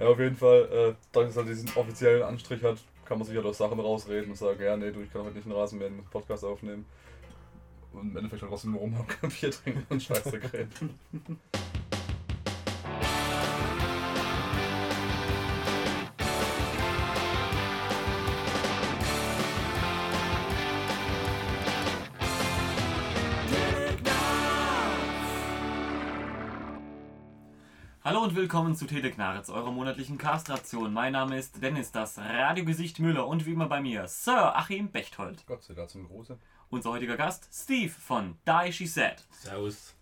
Ja, auf jeden Fall, äh, dadurch, dass er diesen offiziellen Anstrich hat, kann man sich halt aus Sachen rausreden und sagen, ja, nee, du, ich kann heute nicht einen Rasen einen Podcast aufnehmen. Und im Endeffekt halt trotzdem nur rumhocken, Bier trinken und Scheiße reden. und willkommen zu Teleknaritz, eurer monatlichen Castration. Mein Name ist Dennis, das Radiogesicht Müller und wie immer bei mir Sir Achim Bechtold. Gott sei Dank zum Große. Unser heutiger Gast Steve von Die She Said. Servus.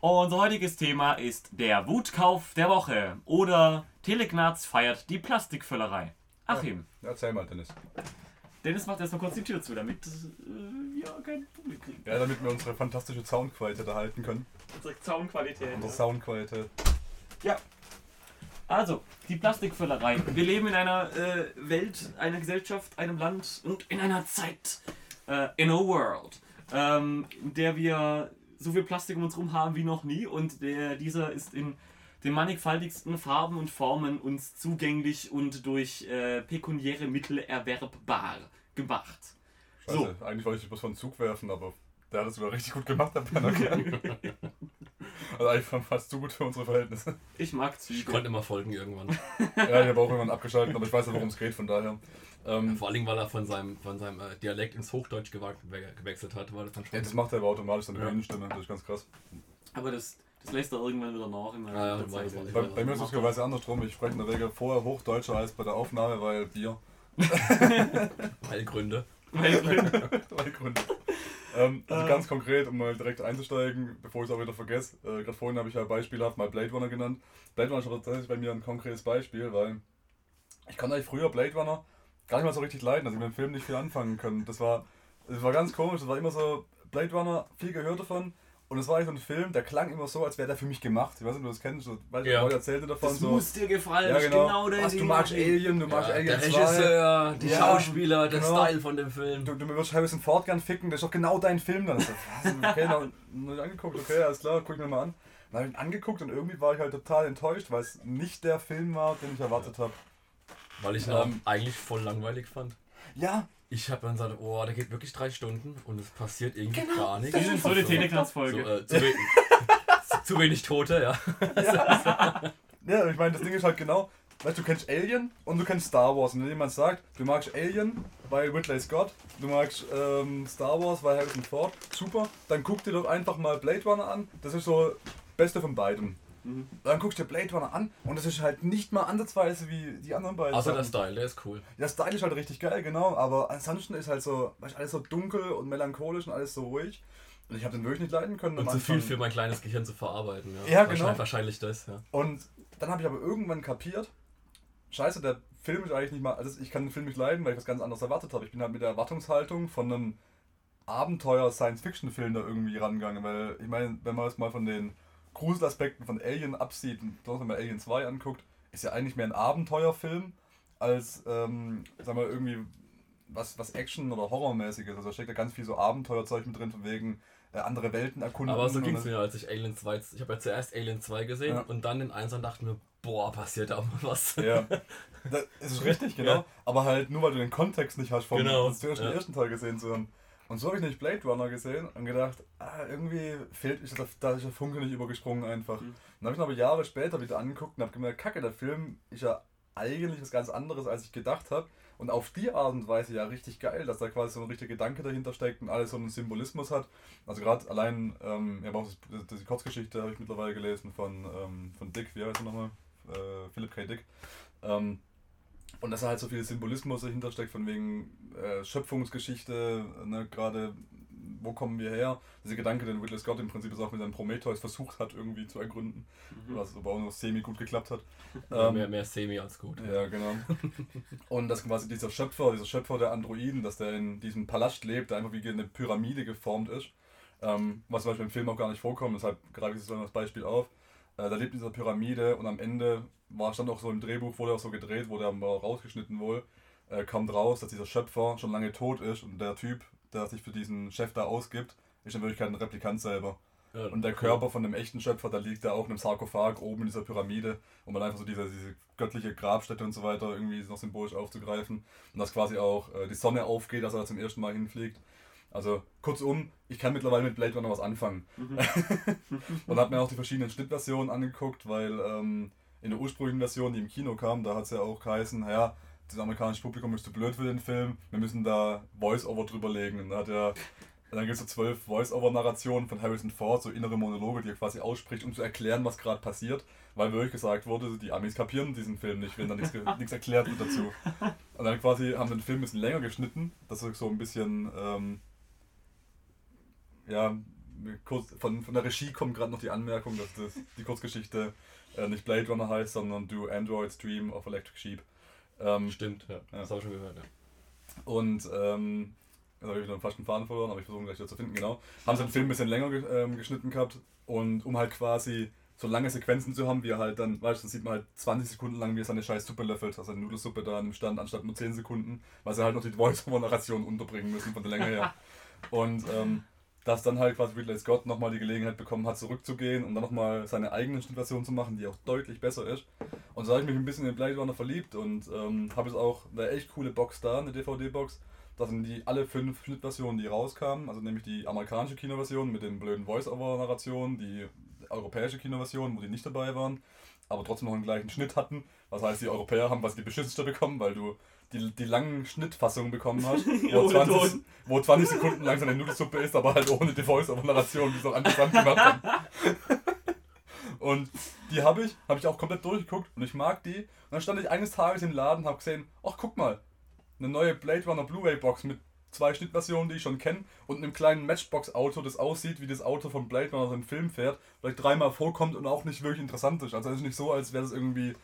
Unser heutiges Thema ist der Wutkauf der Woche oder Telegnaz feiert die Plastikvöllerei. Achim, Ja, erzähl mal, Dennis. Dennis macht erstmal kurz die Tür zu, damit äh, wir kein Publikum kriegen. Ja, damit wir unsere fantastische Soundqualität erhalten können. Unsere Soundqualität. Unsere Soundqualität. Ja. Also, die Plastikvöllerei. Wir leben in einer äh, Welt, einer Gesellschaft, einem Land und in einer Zeit, äh, in a world, ähm, in der wir so viel Plastik um uns herum haben wie noch nie und der, dieser ist in den mannigfaltigsten Farben und Formen uns zugänglich und durch äh, pekuniäre Mittel erwerbbar gemacht. Scheiße, eigentlich wollte ich bloß von Zug werfen, aber der hat es wieder richtig gut gemacht, der Penner. also eigentlich fast zu gut für unsere Verhältnisse. Ich mag Ich Züge. konnte immer folgen irgendwann. Ja, ich habe auch irgendwann abgeschaltet, aber ich weiß ja, worum es geht, von daher. Ähm, Vor allem, weil er von seinem, von seinem äh, Dialekt ins Hochdeutsch gewechselt hat, war das dann schon. ja, das macht er aber automatisch, seine Ja. Höhenstimme, das ist ganz krass. Aber das, das lässt er irgendwann wieder nach. In der Ja, ja, Zeit. ich. Bei, bei mir ist es lustigerweise andersrum, ich spreche in der Regel vorher Hochdeutscher als bei der Aufnahme, weil Bier. Heilgründe. Weil- Weil Gründe. Ähm, also ganz konkret, um mal direkt einzusteigen, bevor ich es auch wieder vergesse, äh, gerade vorhin habe ich ja beispielhaft mal Blade Runner genannt. Blade Runner ist tatsächlich bei mir ein konkretes Beispiel, weil ich konnte eigentlich früher Blade Runner gar nicht mal so richtig leiden, also ich mit dem Film nicht viel anfangen können. Das war, das war ganz komisch, das war immer so, Blade Runner, viel gehört davon. Und es war eigentlich so ein Film, der klang immer so, als wäre der für mich gemacht. Ich weiß nicht, ob du das kennst, so, weil Ja. Leute erzählte davon Das so. muss dir gefallen, ja, genau. genau das. Was, du magst Alien, du magst Ja, Alien der 2. Regisseur, die Ja, Schauspieler, der genau. Style von dem Film. Du, du würdest Harrison Ford gern ficken, das ist doch genau dein Film dann. Ich so? Okay, dann hab ich angeguckt, okay, alles klar, guck ich mir mal an. Dann habe ich ihn angeguckt und irgendwie war ich halt total enttäuscht, weil es nicht der Film war, den ich erwartet habe. Weil ich ihn Ähm. eigentlich voll langweilig fand. Ja, Ich habe dann gesagt, oh, der geht wirklich drei Stunden und es passiert irgendwie Genau, gar nichts. Die sind so eine so, Teleknast-Folge. äh, zu, we zu wenig Tote, ja. ja, ich meine, das Ding ist halt genau, weißt du, du kennst Alien und du kennst Star Wars. Und wenn jemand sagt, du magst Alien, weil Ridley Scott, du magst ähm, Star Wars, weil Harrison Ford, super, dann guck dir doch einfach mal Blade Runner an. Das ist so Beste von beiden. Mhm. Dann guckst du dir Blade Runner an und das ist halt nicht mal ansatzweise wie die anderen beiden. Außer der. Style, der ist cool. Der Style ist halt richtig geil, genau, aber ansonsten ist halt so, weißt, alles so dunkel und melancholisch und alles so ruhig. Und ich habe den wirklich nicht leiden können. Und zu viel für mein kleines Gehirn zu verarbeiten. Ja, Ja, wahrscheinlich, genau. Wahrscheinlich das, ja. Und dann habe ich aber irgendwann kapiert, scheiße, der Film ist eigentlich nicht mal, also ich kann den Film nicht leiden, weil ich was ganz anderes erwartet habe. Ich bin halt mit der Erwartungshaltung von einem Abenteuer-Science-Fiction-Film da irgendwie rangegangen, weil ich meine, wenn man es mal von den Gruselaspekten von Alien absieht und wenn man Alien 2 anguckt, ist ja eigentlich mehr ein Abenteuerfilm als, ähm, sagen wir, irgendwie was, was Action- oder Horrormäßiges. Also da steckt ja ganz viel so Abenteuerzeug mit drin, von wegen äh, andere Welten erkunden. Aber so ging es mir, als ich Alien 2, ich habe ja zuerst Alien 2 gesehen Ja. und dann den 1 und dachte mir, boah, passiert da mal was. Ja, das ist richtig, genau. Ja. Aber halt nur, weil du den Kontext nicht hast, vom Genau, ersten Teil gesehen zu haben. Und so habe ich nicht Blade Runner gesehen und gedacht, ah, irgendwie fehlt, ist da, da ist der Funke nicht übergesprungen einfach. Mhm. Dann habe ich ihn aber Jahre später wieder angeguckt und habe gemerkt, kacke, der Film ist ja eigentlich was ganz anderes, als ich gedacht habe. Und auf die Art und Weise ja richtig geil, dass da quasi so ein richtiger Gedanke dahinter steckt und alles so einen Symbolismus hat. Also gerade allein, ähm, ja, auch das, das, die Kurzgeschichte habe ich mittlerweile gelesen von, ähm, von Dick, wie heißt er nochmal? Äh, Philip K. Dick. Ähm, und dass da halt so viel Symbolismus dahinter steckt, von wegen äh, Schöpfungsgeschichte, ne, gerade wo kommen wir her? Dieser Gedanke, den Ridley Scott im Prinzip ist auch mit seinem Prometheus versucht hat, irgendwie zu ergründen, Mhm. was aber auch noch semi gut geklappt hat. Ja, Ähm, mehr, mehr Semi als gut. ja, genau. Und dass quasi dieser Schöpfer, dieser Schöpfer der Androiden, dass der in diesem Palast lebt, der einfach wie eine Pyramide geformt ist. Ähm, was zum Beispiel im Film auch gar nicht vorkommt, deshalb greife ich es so als Beispiel auf. Äh, da lebt in dieser Pyramide und am Ende war stand auch so im Drehbuch, wurde auch so gedreht, wurde aber rausgeschnitten wohl, äh, kommt raus, dass dieser Schöpfer schon lange tot ist und der Typ, der sich für diesen Chef da ausgibt, ist in Wirklichkeit ein Replikant selber. Ja, Und der cool. Körper von dem echten Schöpfer, da liegt er auch in einem Sarkophag oben in dieser Pyramide, um dann einfach so diese, diese göttliche Grabstätte und so weiter irgendwie noch symbolisch aufzugreifen. Und dass quasi auch äh, die Sonne aufgeht, als er da zum ersten Mal hinfliegt. Also kurzum, ich kann mittlerweile mit Blade Runner was anfangen. und habe mir auch die verschiedenen Schnittversionen angeguckt, weil ähm, in der ursprünglichen Version, die im Kino kam, da hat es ja auch geheißen, naja, das amerikanische Publikum ist zu blöd für den Film, wir müssen da Voice-Over drüber legen. Und da hat er, dann gibt es so zwölf Voice-Over-Narrationen von Harrison Ford, so innere Monologe, die er quasi ausspricht, um zu erklären, was gerade passiert, weil wirklich gesagt wurde, die Amis kapieren diesen Film nicht, wenn da nichts, erklärt wird dazu. Und dann quasi haben den Film ein bisschen länger geschnitten, dass er so ein bisschen, ähm, ja, kurz, von, von der Regie kommt gerade noch die Anmerkung, dass das, die Kurzgeschichte äh, nicht Blade Runner heißt, sondern Do Androids Dream of Electric Sheep. Ähm, Stimmt, ja. Das habe ich schon gehört, ja. und ähm, jetzt habe ich wieder fast einen Faden verloren, aber ich versuche gleich wieder zu finden, genau. Haben sie den Film ein bisschen länger ge ähm, geschnitten gehabt und um halt quasi so lange Sequenzen zu haben, wie er halt dann, weißt du, dann sieht man halt 20 Sekunden lang, wie er seine scheiß Suppe löffelt, also eine Nudelsuppe da im Stand, anstatt nur 10 Sekunden, weil sie halt noch die Voice-Over-Narration unterbringen müssen von der Länge her. Und ähm, dass dann halt quasi Ridley Scott nochmal die Gelegenheit bekommen hat, zurückzugehen und dann nochmal seine eigene Schnittversion zu machen, die auch deutlich besser ist. Und so habe ich mich ein bisschen in Blade Runner verliebt und ähm, habe jetzt auch eine echt coole Box da, eine DVD-Box. Das sind die alle fünf Schnittversionen, die rauskamen. Also nämlich die amerikanische Kinoversion mit den blöden Voice-Over-Narrationen, die europäische Kinoversion, wo die nicht dabei waren, aber trotzdem noch einen gleichen Schnitt hatten. Was heißt, die Europäer haben quasi die beschissenste bekommen, weil du die, die langen Schnittfassungen bekommen hast, wo, Ohne 20, Ton. wo 20 Sekunden lang seine Nudelsuppe ist, aber halt ohne die Voice-Over-Narration, die es auch interessant gemacht haben. Und die habe ich, habe ich auch komplett durchgeguckt und ich mag die. Und dann stand ich eines Tages im Laden und habe gesehen, ach guck mal, eine neue Blade Runner Blu-ray Box mit zwei Schnittversionen, die ich schon kenne und einem kleinen Matchbox-Auto, das aussieht wie das Auto von Blade Runner so im Film fährt, vielleicht dreimal vorkommt und auch nicht wirklich interessant ist. Also es ist nicht so, als wäre das irgendwie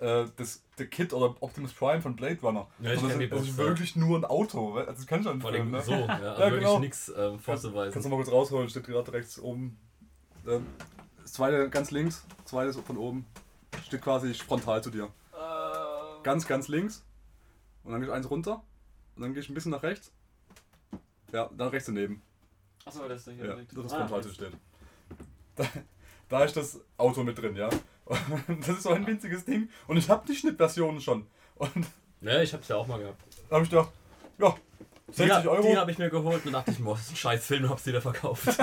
äh, das, der Kit oder Optimus Prime von Blade Runner. Ja, ich kenn es die ist wirklich nur ein Auto. Also das kann schon Vor Film, allem ne? so, ja, also Ja, wirklich genau. nichts ähm, Kannst du vorzuweisen. mal kurz rausholen, steht gerade rechts oben. Ähm, Das zweite ganz links, das zweite so von oben. Steht quasi frontal zu dir. Ganz, ganz links. Und dann gehe ich eins runter. Und dann gehe ich ein bisschen nach rechts. Ja, dann rechts daneben. Achso, das ist hier. Ja, direkt. das ist Ah, frontal zu steht. Da, ist das Auto mit drin, ja. Und das ist so ein winziges Ding. Und ich habe die Schnittversionen schon. Und Ja, ich hab's ja auch mal gehabt. da habe ich gedacht, ja, 60 die, Euro. Die habe ich mir geholt und dachte ich, boah, das ist ein scheiß Film und hab's wieder verkauft.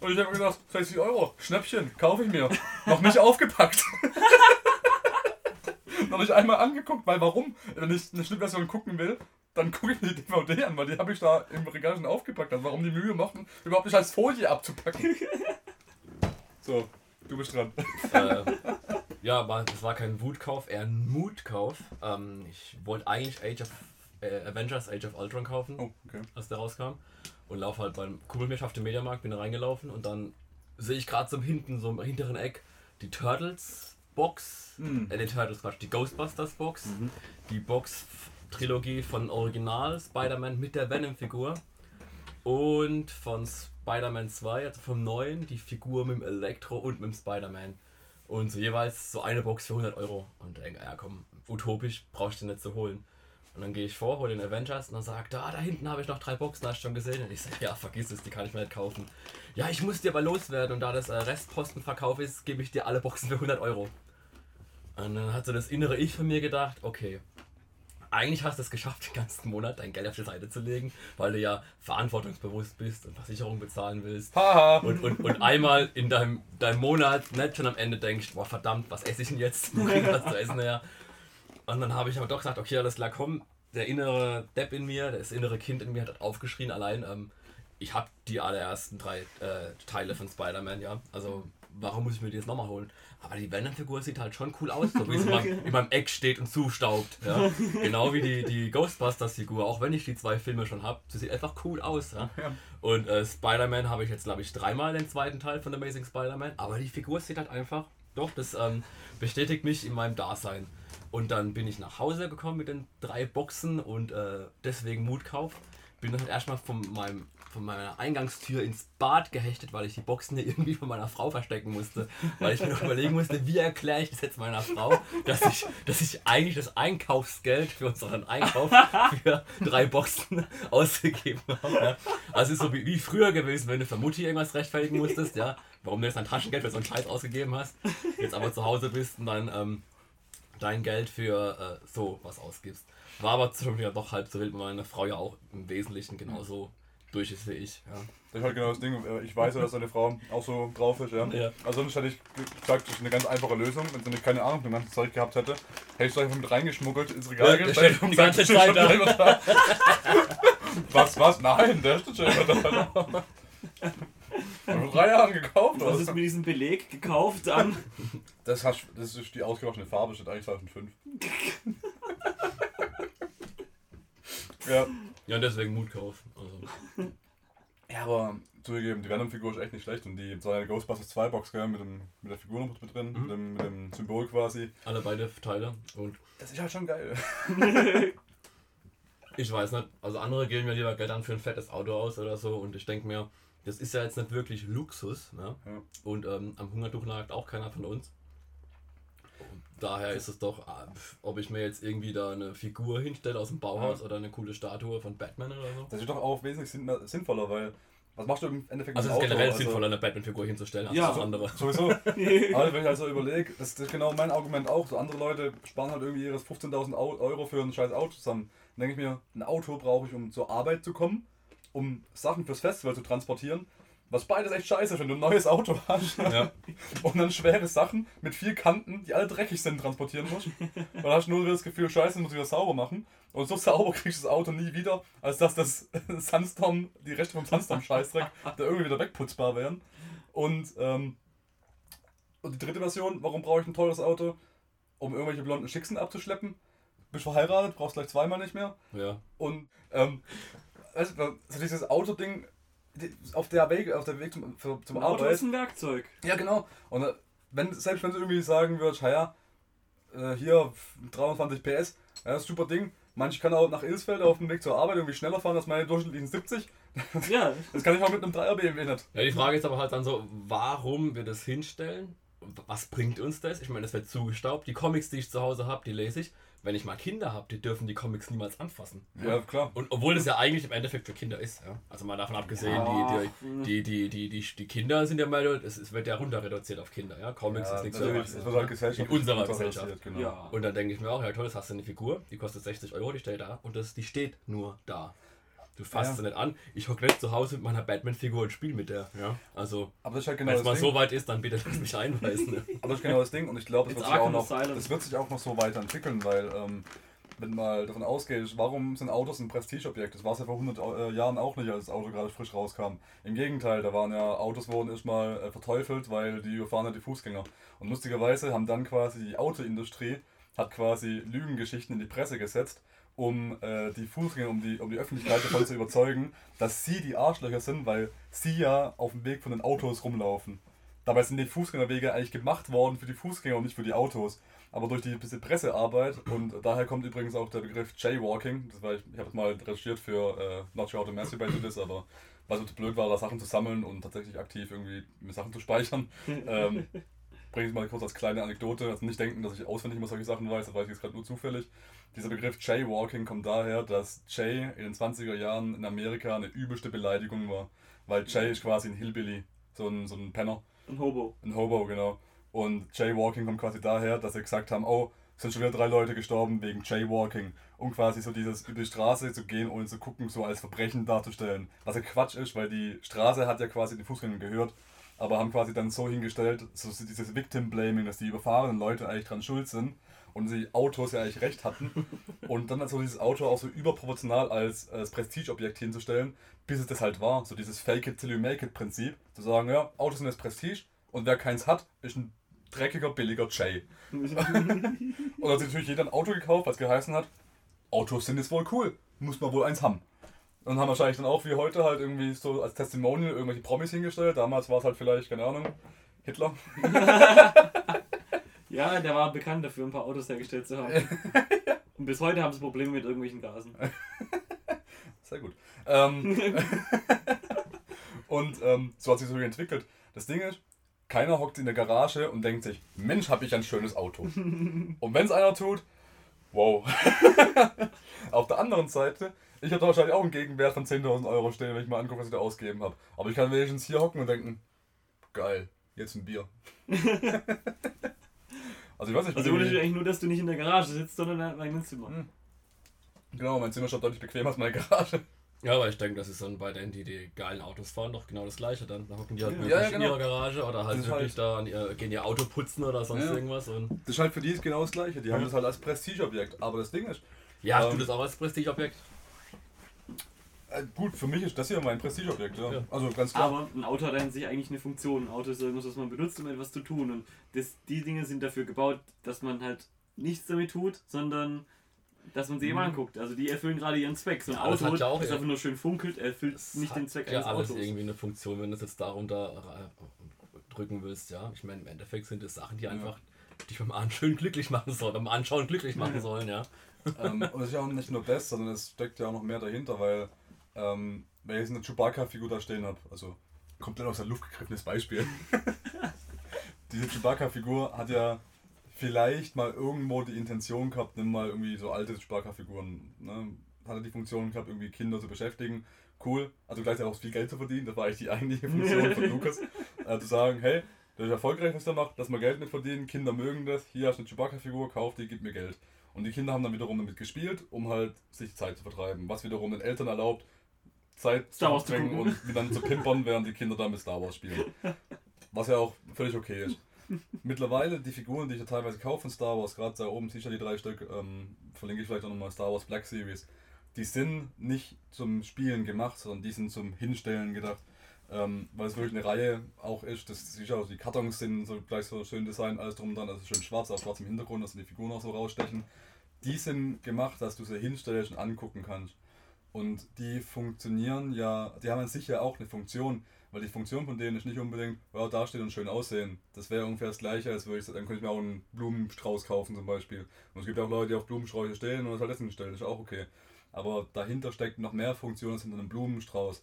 Und ich habe mir gedacht, 60 Euro, Schnäppchen, kaufe ich mir. Noch nicht aufgepackt. Noch nicht einmal angeguckt, weil warum? Wenn ich eine Schnittversion gucken will, dann gucke ich mir die DVD an, weil die habe ich da im Regal schon aufgepackt. Also warum die Mühe machen, überhaupt nicht als Folie abzupacken. So, du bist dran. äh, ja, aber das war kein Wutkauf, eher ein Mutkauf. Ähm, ich wollte eigentlich Age of äh, Avengers Age of Ultron kaufen, Oh, okay. als der rauskam. Und laufe halt beim Kumpel mir auf dem Mediamarkt, bin da reingelaufen und dann sehe ich gerade so hinten, so im hinteren Eck, die Turtles Box, Hm. äh, die Turtles Quatsch, die Ghostbusters Box, die Box Trilogie von Original Spider-Man mit der Venom-Figur und von Spider-Man 2, also vom neuen, die Figur mit dem Elektro und mit dem Spider-Man. Und so jeweils so eine Box für 100 Euro. Und denke, ja komm, utopisch, brauchst du nicht zu holen. Und dann gehe ich vor, hole den Avengers und dann sagt er, ah, da hinten habe ich noch drei Boxen, hast du schon gesehen? Und ich sage, ja, vergiss es, die kann ich mir nicht kaufen. Ja, ich muss dir aber loswerden und da das äh, Restpostenverkauf ist, gebe ich dir alle Boxen für 100 Euro. Und dann hat so das innere Ich von mir gedacht, okay, eigentlich hast du es geschafft, den ganzen Monat dein Geld auf die Seite zu legen, weil du ja verantwortungsbewusst bist und Versicherung bezahlen willst. Haha. Und, und, und einmal in deinem, deinem Monat nicht schon am Ende denkst, boah verdammt, was esse ich denn jetzt? Wo krieg ich was zu essen her? Und dann habe ich aber doch gesagt, okay, alles klar, komm, der innere Depp in mir, das innere Kind in mir hat aufgeschrien, allein, ähm, ich habe die allerersten drei äh, Teile von Spider-Man, ja. Also warum muss ich mir die jetzt nochmal holen? Aber die Venom-Figur sieht halt schon cool aus, so wie sie in meinem, in meinem Eck steht und zustaubt. Ja? Genau wie die, die Ghostbusters-Figur, auch wenn ich die zwei Filme schon habe. Sie sieht einfach cool aus. Ja? Ja. Und äh, Spider-Man habe ich jetzt, glaube ich, dreimal den zweiten Teil von Amazing Spider-Man. Aber die Figur sieht halt einfach, doch, das ähm, bestätigt mich in meinem Dasein. Und dann bin ich nach Hause gekommen mit den drei Boxen und äh, deswegen Mutkauf. bin dann halt erstmal von meinem von meiner Eingangstür ins Bad gehechtet, weil ich die Boxen hier irgendwie von meiner Frau verstecken musste. Weil ich mir noch überlegen musste, wie erkläre ich das jetzt meiner Frau, dass ich, dass ich eigentlich das Einkaufsgeld für unseren Einkauf für drei Boxen ausgegeben habe. Ja. Also es ist so wie, früher gewesen, wenn du für Mutti irgendwas rechtfertigen musstest, ja, warum du jetzt dein Taschengeld für so einen Scheiß ausgegeben hast, jetzt aber zu Hause bist und dann ähm, dein Geld für äh, so was ausgibst. War aber schon wieder doch halb so wild, meine Frau ja auch im Wesentlichen genauso durch ist wie ich. Ja. Das ist halt genau das Ding. äh, Ich weiß ja, dass deine Frau auch so drauf ist, ja. Ja. Also sonst hätte ich gesagt, das ist eine ganz einfache Lösung. Wenn sie nicht keine Ahnung von dem ganzen Zeug gehabt hätte, hätte ich es einfach mit reingeschmuggelt ins Regal Ja, der steht die ganze gesagt, Zeit da. was, was? Nein, der steht schon immer da. Vor drei Jahren gekauft. Was ist mit diesem Beleg gekauft an? Das, hast, das ist die ausgewaschene Farbe, steht eigentlich 2005. ja. Ja, und deswegen Mutkauf. Also, Ja, aber zugegeben, die Venom-Figur ist echt nicht schlecht und die so eine Ghostbusters 2 Box, gell, mit, dem, mit der Figur noch mit drin, Mhm. mit, dem, mit dem Symbol quasi. alle beide Teile. Und Das ist halt schon geil. ich weiß nicht, also andere geben mir lieber Geld an für ein fettes Auto aus oder so. Und ich denke mir, das ist ja jetzt nicht wirklich Luxus. Ne? Ja. Und ähm, am Hungertuch nagt auch keiner von uns. Daher ist es doch, ah, ob ich mir jetzt irgendwie da eine Figur hinstelle aus dem Bauhaus Ja. oder eine coole Statue von Batman oder so. Das ist doch auch wesentlich sinn sinnvoller, weil was machst du im Endeffekt Also es ist generell Auto? sinnvoller, eine Batman-Figur hinzustellen als Ja. das andere. Sowieso. Aber wenn ich also überlege, das, das ist genau mein Argument auch. So andere Leute sparen halt irgendwie ihres 15.000 Au- Euro für ein scheiß Auto zusammen. Dann denke ich mir, ein Auto brauche ich, um zur Arbeit zu kommen, um Sachen fürs Festival zu transportieren. Was beides echt scheiße ist, wenn du ein neues Auto hast Ja. und dann schwere Sachen mit vier Kanten, die alle dreckig sind, transportieren musst. Und dann hast du nur das Gefühl, scheiße, muss ich das sauber machen. Und so sauber kriegst du das Auto nie wieder, als dass das Sandstorm, die Rechte vom Sandstorm-Scheißdreck, da irgendwie wieder wegputzbar wären. Und, ähm, und die dritte Version, warum brauche ich ein teures Auto? Um irgendwelche blonden Schicksen abzuschleppen. Bist verheiratet, brauchst gleich zweimal nicht mehr. Ja. Und ähm, weißt du, so dieses Auto-Ding auf der Weg, auf der Weg zum, für, zum Ein Auto Arbeit. ist ein Werkzeug. Ja, genau. Und äh, wenn, selbst wenn du irgendwie sagen würdest, ja, äh, hier 320 PS, ja, das ist ein super Ding. Manche kann auch nach Ilsfeld auf dem Weg zur Arbeit irgendwie schneller fahren als meine durchschnittlichen 70. Ja, Das kann ich auch mit einem 3er BMW nicht. Ja, die Frage ist aber halt dann so, warum wir das hinstellen? Was bringt uns das? Ich meine, das wird zugestaubt. Die Comics, die ich zu Hause habe, die lese ich. Wenn ich mal Kinder habe, die dürfen die Comics niemals anfassen. Ja, klar. Und obwohl das ja eigentlich im Endeffekt für Kinder ist. Ja? Also mal davon abgesehen, Ja. die, die, die, die, die, die, die Kinder sind ja mal, es wird ja runter reduziert auf Kinder. Ja? Comics Ja, ist nichts halt Gesellschaft. In unserer Gesellschaft. Genau. ja. Und dann denke ich mir auch, ja toll, das hast du eine Figur, die kostet 60 Euro, die steht da und das, die steht nur da. Du fasst Ja. sie nicht an. Ich hocke nicht zu Hause mit meiner Batman-Figur und spiele mit der. Ja? Also, Aber das ist halt genau wenn es das mal Ding. so weit ist, dann bitte lass mich einweisen. Ne? Aber das ist genau das Ding und ich glaube, das, It's wird sich auch Arkham noch- Asylum. das wird sich auch noch so weiterentwickeln, weil ähm, wenn mal davon ausgeht, warum sind Autos ein Prestigeobjekt? Das war es ja vor 100 äh, Jahren auch nicht, als das Auto gerade frisch rauskam. Im Gegenteil, da waren ja Autos wurden erstmal äh, verteufelt, weil die überfahren ja die Fußgänger. Und lustigerweise haben dann quasi die Autoindustrie hat quasi Lügengeschichten in die Presse gesetzt, um äh, die Fußgänger, um die, um die Öffentlichkeit davon zu überzeugen, dass sie die Arschlöcher sind, weil sie ja auf dem Weg von den Autos rumlaufen. Dabei sind die Fußgängerwege eigentlich gemacht worden für die Fußgänger und nicht für die Autos. Aber durch die bisschen Pressearbeit und daher kommt übrigens auch der Begriff Jaywalking. Das war ich, ich habe es mal recherchiert für äh, Not Sure How to Masturbate This, aber weil es so blöd war, da Sachen zu sammeln und tatsächlich aktiv irgendwie mir Sachen zu speichern. ähm, bringe ich mal kurz als kleine Anekdote. Also nicht denken, dass ich auswendig immer solche Sachen weiß, das weiß ich jetzt gerade nur zufällig. Dieser Begriff Jaywalking kommt daher, dass Jay in den 20er Jahren in Amerika eine übelste Beleidigung war. Weil Jay ist quasi ein Hillbilly, so ein, so ein Penner. Ein Hobo. Ein Hobo, genau. Und Jaywalking kommt quasi daher, dass sie gesagt haben, oh, es sind schon wieder drei Leute gestorben wegen Jaywalking. Um quasi so dieses über die Straße zu gehen, ohne zu gucken, so als Verbrechen darzustellen. Was ja Quatsch ist, weil die Straße hat ja quasi den Fußgängern gehört, aber haben quasi dann so hingestellt, so dieses Victim-Blaming, dass die überfahrenen Leute eigentlich dran schuld sind und die Autos ja eigentlich recht hatten. Und dann halt so dieses Auto auch so überproportional als, als Prestigeobjekt hinzustellen, bis es das halt war. So dieses Fake it till you make it Prinzip. Zu sagen, ja, Autos sind das Prestige und wer keins hat, ist ein dreckiger, billiger Jay. Und dann hat sich natürlich jeder ein Auto gekauft, was geheißen hat, Autos sind jetzt wohl cool, muss man wohl eins haben. Und haben wahrscheinlich dann auch wie heute halt irgendwie so als Testimonial irgendwelche Promis hingestellt. Damals war es halt vielleicht, keine Ahnung, Hitler. Ja, der war bekannt dafür, ein paar Autos hergestellt zu haben. Und bis heute haben sie Probleme mit irgendwelchen Gasen. Sehr gut. Ähm, und ähm, so hat sich so entwickelt. Das Ding ist, keiner hockt in der Garage und denkt sich, Mensch, habe ich ein schönes Auto. und wenn es einer tut, wow. Auf der anderen Seite, ich habe wahrscheinlich auch einen Gegenwert von 10.000 Euro stehen, wenn ich mal angucke, was ich da ausgegeben habe. Aber ich kann wenigstens hier hocken und denken, geil, jetzt ein Bier. also ich weiß nicht, also Unterschied eigentlich nur, dass du nicht in der Garage sitzt, sondern in deinem Zimmer. Hm. Genau, mein Zimmer schaut deutlich bequemer als meine Garage. Ja, aber ich denke, das ist dann bei denen, die die geilen Autos fahren, doch genau das gleiche dann. Da hocken die halt ja, ja, in genau. ihrer Garage oder halt wirklich halt da ihr, gehen ihr Auto putzen oder sonst ja. irgendwas. Und das ist halt für die ist genau das gleiche. Die haben das halt als Prestigeobjekt. Aber das Ding ist. Ja, ähm, du das auch als Prestigeobjekt? Äh, gut, für mich ist das hier mein Prestigeobjekt, ja. ja. Also ganz klar. Aber ein Auto hat an sich eigentlich eine Funktion. Ein Auto ist irgendwas, was man benutzt, um etwas zu tun. Und das, die Dinge sind dafür gebaut, dass man halt nichts damit tut, sondern dass man sie eben mhm. anguckt. Also die erfüllen gerade ihren Zweck. So ein ja, Auto, ja auch, das einfach nur schön funkelt, erfüllt nicht den Zweck ja eines alles Autos. irgendwie eine Funktion, wenn du es jetzt darunter äh, drücken willst, ja. Ich meine, im Endeffekt sind es Sachen, die ja. einfach dich beim Anschauen glücklich machen sollen, beim Anschauen glücklich machen sollen, ja. ähm, und es ist ja auch nicht nur das, sondern es steckt ja auch noch mehr dahinter, weil ähm, wenn ich jetzt eine Chewbacca-Figur da stehen habe, also komplett aus der Luft gegriffenes Beispiel. Diese Chewbacca-Figur hat ja vielleicht mal irgendwo die Intention gehabt, nimm mal irgendwie so alte Sparkafiguren, ne? Hatte die Funktion gehabt, irgendwie Kinder zu beschäftigen. Cool. Also gleichzeitig auch viel Geld zu verdienen. Das war eigentlich die eigentliche Funktion von Lukas. Äh, zu sagen, hey, der ist erfolgreich, was der macht, lass mal Geld mit verdienen, Kinder mögen das, hier hast du eine Chewbacca-Figur, kauf die, gib mir Geld. Und die Kinder haben dann wiederum damit gespielt, um halt sich Zeit zu vertreiben. Was wiederum den Eltern erlaubt, Zeit Star Wars zu bringen und dann zu pimpern, während die Kinder dann mit Star Wars spielen. Was ja auch völlig okay ist. Mittlerweile die Figuren, die ich ja teilweise kaufe von Star Wars, gerade da oben sicher die drei Stück, ähm, verlinke ich vielleicht auch nochmal Star Wars Black Series, die sind nicht zum Spielen gemacht, sondern die sind zum Hinstellen gedacht. Ähm, weil es wirklich eine Reihe auch ist, das sicher auch die Kartons sind so gleich so schön Design, alles drum und dran, also schön schwarz, auf schwarz im Hintergrund, dass die Figuren auch so rausstechen. Die sind gemacht, dass du sie hinstellst und angucken kannst. Und die funktionieren ja, die haben an sich ja auch eine Funktion. Weil die Funktion von denen ist nicht unbedingt, ja, da steht und schön aussehen. Das wäre ungefähr das gleiche, als würde ich, dann könnte ich mir auch einen Blumenstrauß kaufen zum Beispiel. Und es gibt auch Leute, die auf Blumensträuche stehen und das halt essen stellen, ist auch okay. Aber dahinter steckt noch mehr Funktion als hinter einem Blumenstrauß.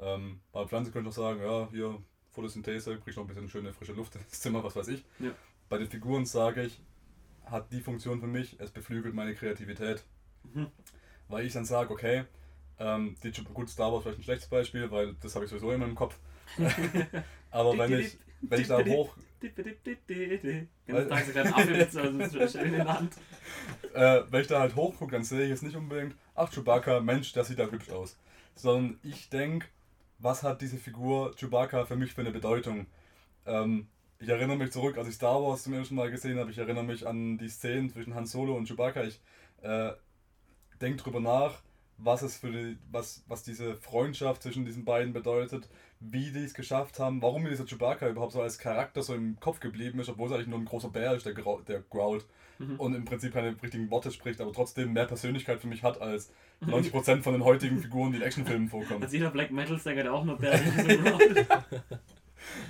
Ähm, bei Pflanzen könnte ich noch sagen, ja, hier Photosynthese, kriegst noch ein bisschen schöne frische Luft ins Zimmer, was weiß ich. Ja. Bei den Figuren sage ich, hat die Funktion für mich, es beflügelt meine Kreativität. Mhm. Weil ich dann sage, okay, ähm, die, gut, Star Wars vielleicht ein schlechtes Beispiel, weil das habe ich sowieso immer im Kopf. Aber wenn ich, wenn ich da hoch. äh, wenn ich da halt hochgucke, dann sehe ich jetzt nicht unbedingt, ach Chewbacca, Mensch, der sieht da hübsch aus. Sondern ich denke, was hat diese Figur Chewbacca für mich für eine Bedeutung? Ähm, ich erinnere mich zurück, als ich Star Wars zum ersten Mal gesehen habe, ich erinnere mich an die Szenen zwischen Han Solo und Chewbacca. Ich äh, denke drüber nach, was es für die, was, was diese Freundschaft zwischen diesen beiden bedeutet, wie die es geschafft haben, warum mir dieser Chewbacca überhaupt so als Charakter so im Kopf geblieben ist, obwohl es eigentlich nur ein großer Bär ist, der, der growlt mhm. und im Prinzip keine richtigen Worte spricht, aber trotzdem mehr Persönlichkeit für mich hat als 90% von den heutigen Figuren, die in Actionfilmen vorkommen. Als jeder Black Metal-Sänger, der auch nur Bär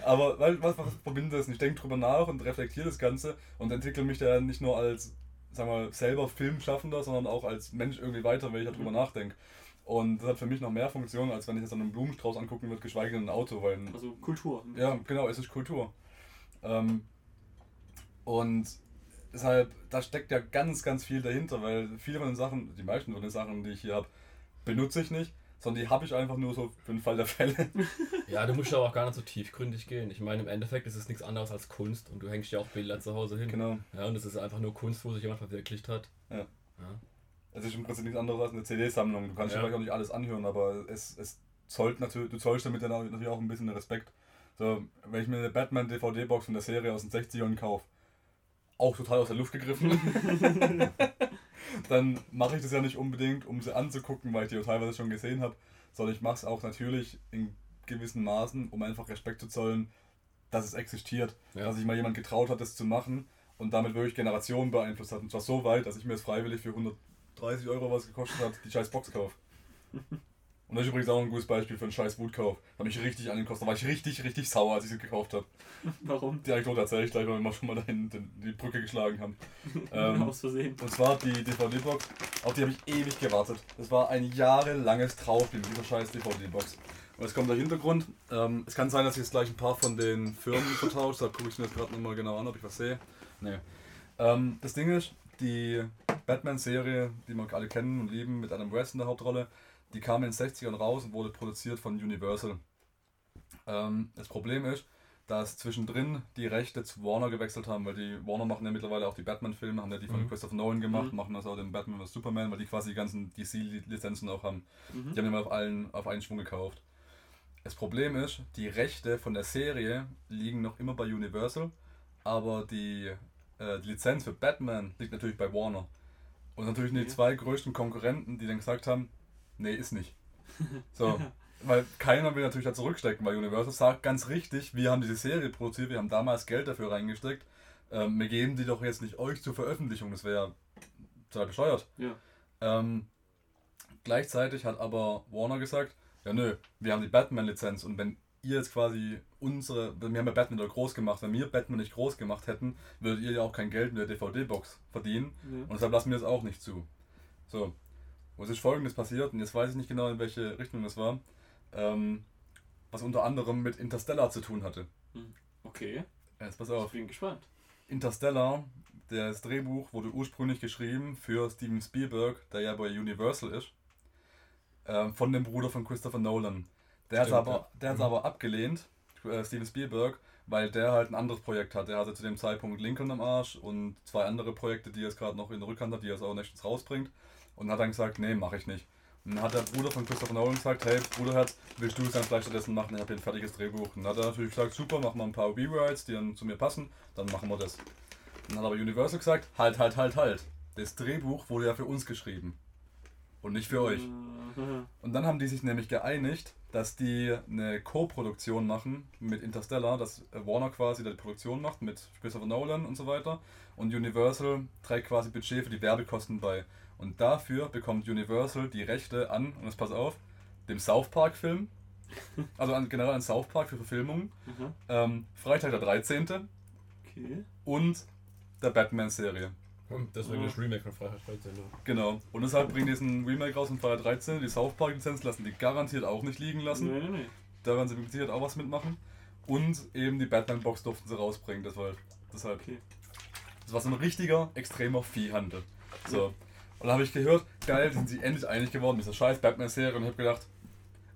Aber weil, was, was verbindet das? Ich denke drüber nach und reflektiere das Ganze und entwickle mich da nicht nur als sag mal, selber Filmschaffender, sondern auch als Mensch irgendwie weiter, wenn ich darüber mhm. nachdenke. Und das hat für mich noch mehr Funktionen, als wenn ich jetzt an einem Blumenstrauß angucken würde, geschweige denn ein Auto. Weil, also Kultur. Ja, genau, es ist Kultur. Ähm, und deshalb, da steckt ja ganz, ganz viel dahinter, weil viele von den Sachen, die meisten von den Sachen, die ich hier habe, benutze ich nicht sondern die habe ich einfach nur so für den Fall der Fälle. Ja, du musst aber auch gar nicht so tiefgründig gehen. Ich meine, im Endeffekt ist es nichts anderes als Kunst und du hängst ja auch Bilder zu Hause hin. Genau. Ja, und es ist einfach nur Kunst, wo sich jemand verwirklicht hat. Ja. ja. Es ist im Prinzip nichts anderes als eine CD-Sammlung. Du kannst ja. vielleicht auch nicht alles anhören, aber es, es zollt natürlich, du zollst damit dann natürlich auch ein bisschen Respekt. So, wenn ich mir eine Batman-DVD-Box von der Serie aus den 60ern kaufe, auch total aus der Luft gegriffen. dann mache ich das ja nicht unbedingt, um sie anzugucken, weil ich die teilweise schon gesehen habe, sondern ich mache es auch natürlich in gewissen Maßen, um einfach Respekt zu zollen, dass es existiert. Ja. Dass sich mal jemand getraut hat, das zu machen und damit wirklich Generationen beeinflusst hat. Und zwar so weit, dass ich mir es freiwillig für 130 Euro, was gekostet hat, die scheiß Box kaufe. Und das ist übrigens auch ein gutes Beispiel für einen scheiß Wutkauf. Da habe ich richtig angekostet. Da war ich richtig, richtig sauer, als ich sie gekauft habe. Warum? Die Anekdote erzähle ich gleich, weil wir schon mal dahin den, die Brücke geschlagen haben. Ähm, Aus Versehen. und zwar die DVD-Box, auf die habe ich ewig gewartet. Das war ein jahrelanges Trauerspiel, dieser scheiß DVD-Box. Und jetzt kommt der Hintergrund. Ähm, es kann sein, dass ich jetzt gleich ein paar von den Firmen vertauscht habe. Gucke ich mir jetzt gerade nochmal genau an, ob ich was sehe. Nee. Ähm, das Ding ist, die Batman-Serie, die wir alle kennen und lieben, mit Adam West in der Hauptrolle, die kam in den 60ern raus und wurde produziert von Universal. Ähm, das Problem ist, dass zwischendrin die Rechte zu Warner gewechselt haben, weil die Warner machen ja mittlerweile auch die Batman-Filme, haben ja die von Mhm. Christopher Nolan gemacht, Mhm. machen das auch den Batman vs. Superman, weil die quasi die ganzen DC-Lizenzen auch haben. Mhm. Die haben immer auf, allen, auf einen Schwung gekauft. Das Problem ist, die Rechte von der Serie liegen noch immer bei Universal, aber die, äh, die Lizenz für Batman liegt natürlich bei Warner. Und natürlich die Okay. zwei größten Konkurrenten, die dann gesagt haben, nee, ist nicht. So, weil keiner will natürlich da zurückstecken, weil Universal sagt ganz richtig, wir haben diese Serie produziert, wir haben damals Geld dafür reingesteckt, ähm, wir geben die doch jetzt nicht euch zur Veröffentlichung, das wäre total bescheuert. Ja. Ähm, gleichzeitig hat aber Warner gesagt, ja nö, wir haben die Batman-Lizenz und wenn ihr jetzt quasi unsere, wir haben ja Batman da groß gemacht, wenn wir Batman nicht groß gemacht hätten, würdet ihr ja auch kein Geld in der DVD-Box verdienen Ja. und deshalb lassen wir das auch nicht zu. So, was ist folgendes passiert und jetzt weiß ich nicht genau in welche Richtung das war, ähm, was unter anderem mit Interstellar zu tun hatte. Okay, Jetzt pass ich auf. bin gespannt. Interstellar, das Drehbuch wurde ursprünglich geschrieben für Steven Spielberg, der ja bei Universal ist, ähm, von dem Bruder von Christopher Nolan. Der hat es aber, der Mhm. aber abgelehnt, äh, Steven Spielberg, weil der halt ein anderes Projekt hat. Der hatte zu dem Zeitpunkt Lincoln am Arsch und zwei andere Projekte, die er jetzt gerade noch in der Rückhand hat, die er jetzt auch nächstens rausbringt. Und hat dann gesagt, nee, mache ich nicht. Und dann hat der Bruder von Christopher Nolan gesagt, hey Bruderherz, willst du es dann vielleicht stattdessen machen? Ich habe hier ein fertiges Drehbuch. Und dann hat er natürlich gesagt, super, mach mal ein paar Rewrites, die dann zu mir passen, dann machen wir das. Dann hat aber Universal gesagt, halt, halt, halt, halt. Das Drehbuch wurde ja für uns geschrieben. Und nicht für euch. Mhm. Und dann haben die sich nämlich geeinigt, dass die eine Co-Produktion machen mit Interstellar, dass Warner quasi die Produktion macht mit Christopher Nolan und so weiter. Und Universal trägt quasi Budget für die Werbekosten bei. Und dafür bekommt Universal die Rechte an, und jetzt pass auf, dem South Park-Film, also an, generell an South Park für Verfilmungen, Mhm. ähm, Freitag der 13. Okay. und der Batman-Serie. Und deswegen Ah. das Remake von Freitag 13. ja. Genau. Und deshalb bringen die ein Remake raus von Freitag 13. Die South Park-Lizenz lassen die garantiert auch nicht liegen lassen. Nee, nee, nee. Da werden sie mit Sicherheit auch was mitmachen. Und eben die Batman-Box durften sie rausbringen. Deshalb, deshalb. Okay. Das war so ein richtiger, extremer Viehhandel. So. Und da habe ich gehört, geil, sind sie endlich einig geworden mit dieser scheiß Batman-Serie. Und ich habe gedacht,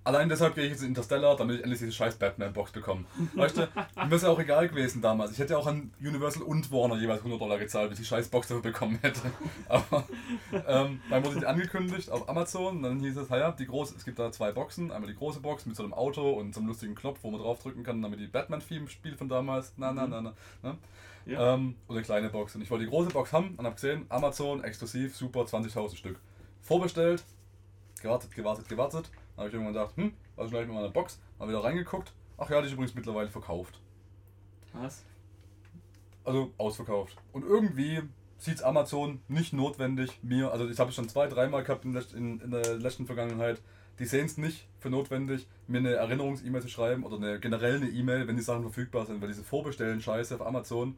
allein deshalb gehe ich jetzt in Interstellar, damit ich endlich diese scheiß Batman-Box bekomme. Weißt du, mir ist ja auch egal gewesen damals. Ich hätte ja auch an Universal und Warner jeweils 100 Dollar gezahlt, bis ich die scheiß Box dafür bekommen hätte. Aber ähm, dann wurde die angekündigt auf Amazon. Und dann hieß es, ja, die große, es gibt da zwei Boxen. Einmal die große Box mit so einem Auto und so einem lustigen Knopf, wo man draufdrücken kann, damit die Batman-Theme-Spiel von damals. Na, na, na, na. na. Ja. Ähm, und eine kleine Box. Und ich wollte die große Box haben und habe gesehen, Amazon, exklusiv, super, 20.000 Stück. Vorbestellt, gewartet, gewartet, gewartet. Dann habe ich irgendwann gedacht, hm, was ist gleich mit meiner Box? Mal wieder reingeguckt. Ach ja, die ist übrigens mittlerweile verkauft. Was? Also ausverkauft. Und irgendwie sieht Amazon nicht notwendig, mir, also ich habe es schon zwei, dreimal gehabt in, der- in, in der letzten Vergangenheit, die sehen es nicht für notwendig, mir eine Erinnerungs-E-Mail zu schreiben oder eine generell eine E-Mail, wenn die Sachen verfügbar sind, weil diese Vorbestellen-Scheiße auf Amazon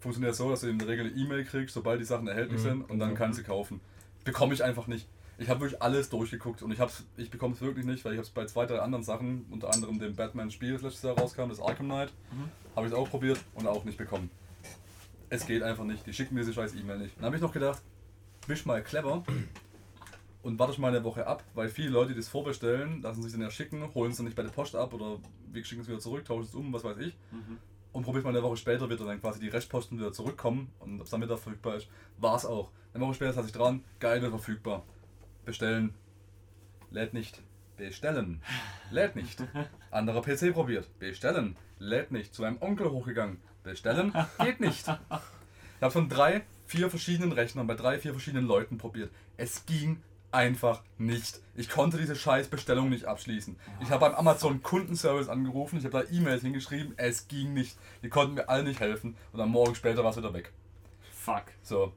funktioniert so, dass du in der Regel eine E-Mail kriegst, sobald die Sachen erhältlich Mhm, sind und dann genau. kannst du kaufen. Bekomme ich einfach nicht. Ich habe wirklich alles durchgeguckt und ich, hab's- ich bekomme es wirklich nicht, weil ich habe es bei zwei, drei anderen Sachen, unter anderem dem Batman-Spiel, das letztes Jahr rauskam, das Arkham Knight, Mhm. habe ich es auch probiert und auch nicht bekommen. Es geht einfach nicht. Die schicken mir diese scheiß E-Mail nicht. Dann habe ich noch gedacht, bist mal clever und warte mal eine Woche ab, weil viele Leute, die das vorbestellen, lassen sich dann ja schicken, holen es dann nicht bei der Post ab oder wir schicken es wieder zurück, tauschen es um, was weiß ich. Mhm. Und probiert mal eine Woche später wieder dann quasi die Restposten wieder zurückkommen und ob es dann wieder verfügbar ist. War es auch. Eine Woche später saß ich dran, geil, wird verfügbar. Bestellen. Lädt nicht. Bestellen. Lädt nicht. Anderer PC probiert. Bestellen. Lädt nicht. Zu meinem Onkel hochgegangen. Bestellen. Geht nicht. Ich habe von drei, vier verschiedenen Rechnern bei drei, vier verschiedenen Leuten probiert. Es ging einfach nicht. Ich konnte diese scheiß Bestellung nicht abschließen. Ich habe beim Amazon Kundenservice angerufen, ich habe da E-Mails hingeschrieben, es ging nicht. Die konnten mir alle nicht helfen und am Morgen später war es wieder weg. Fuck. So,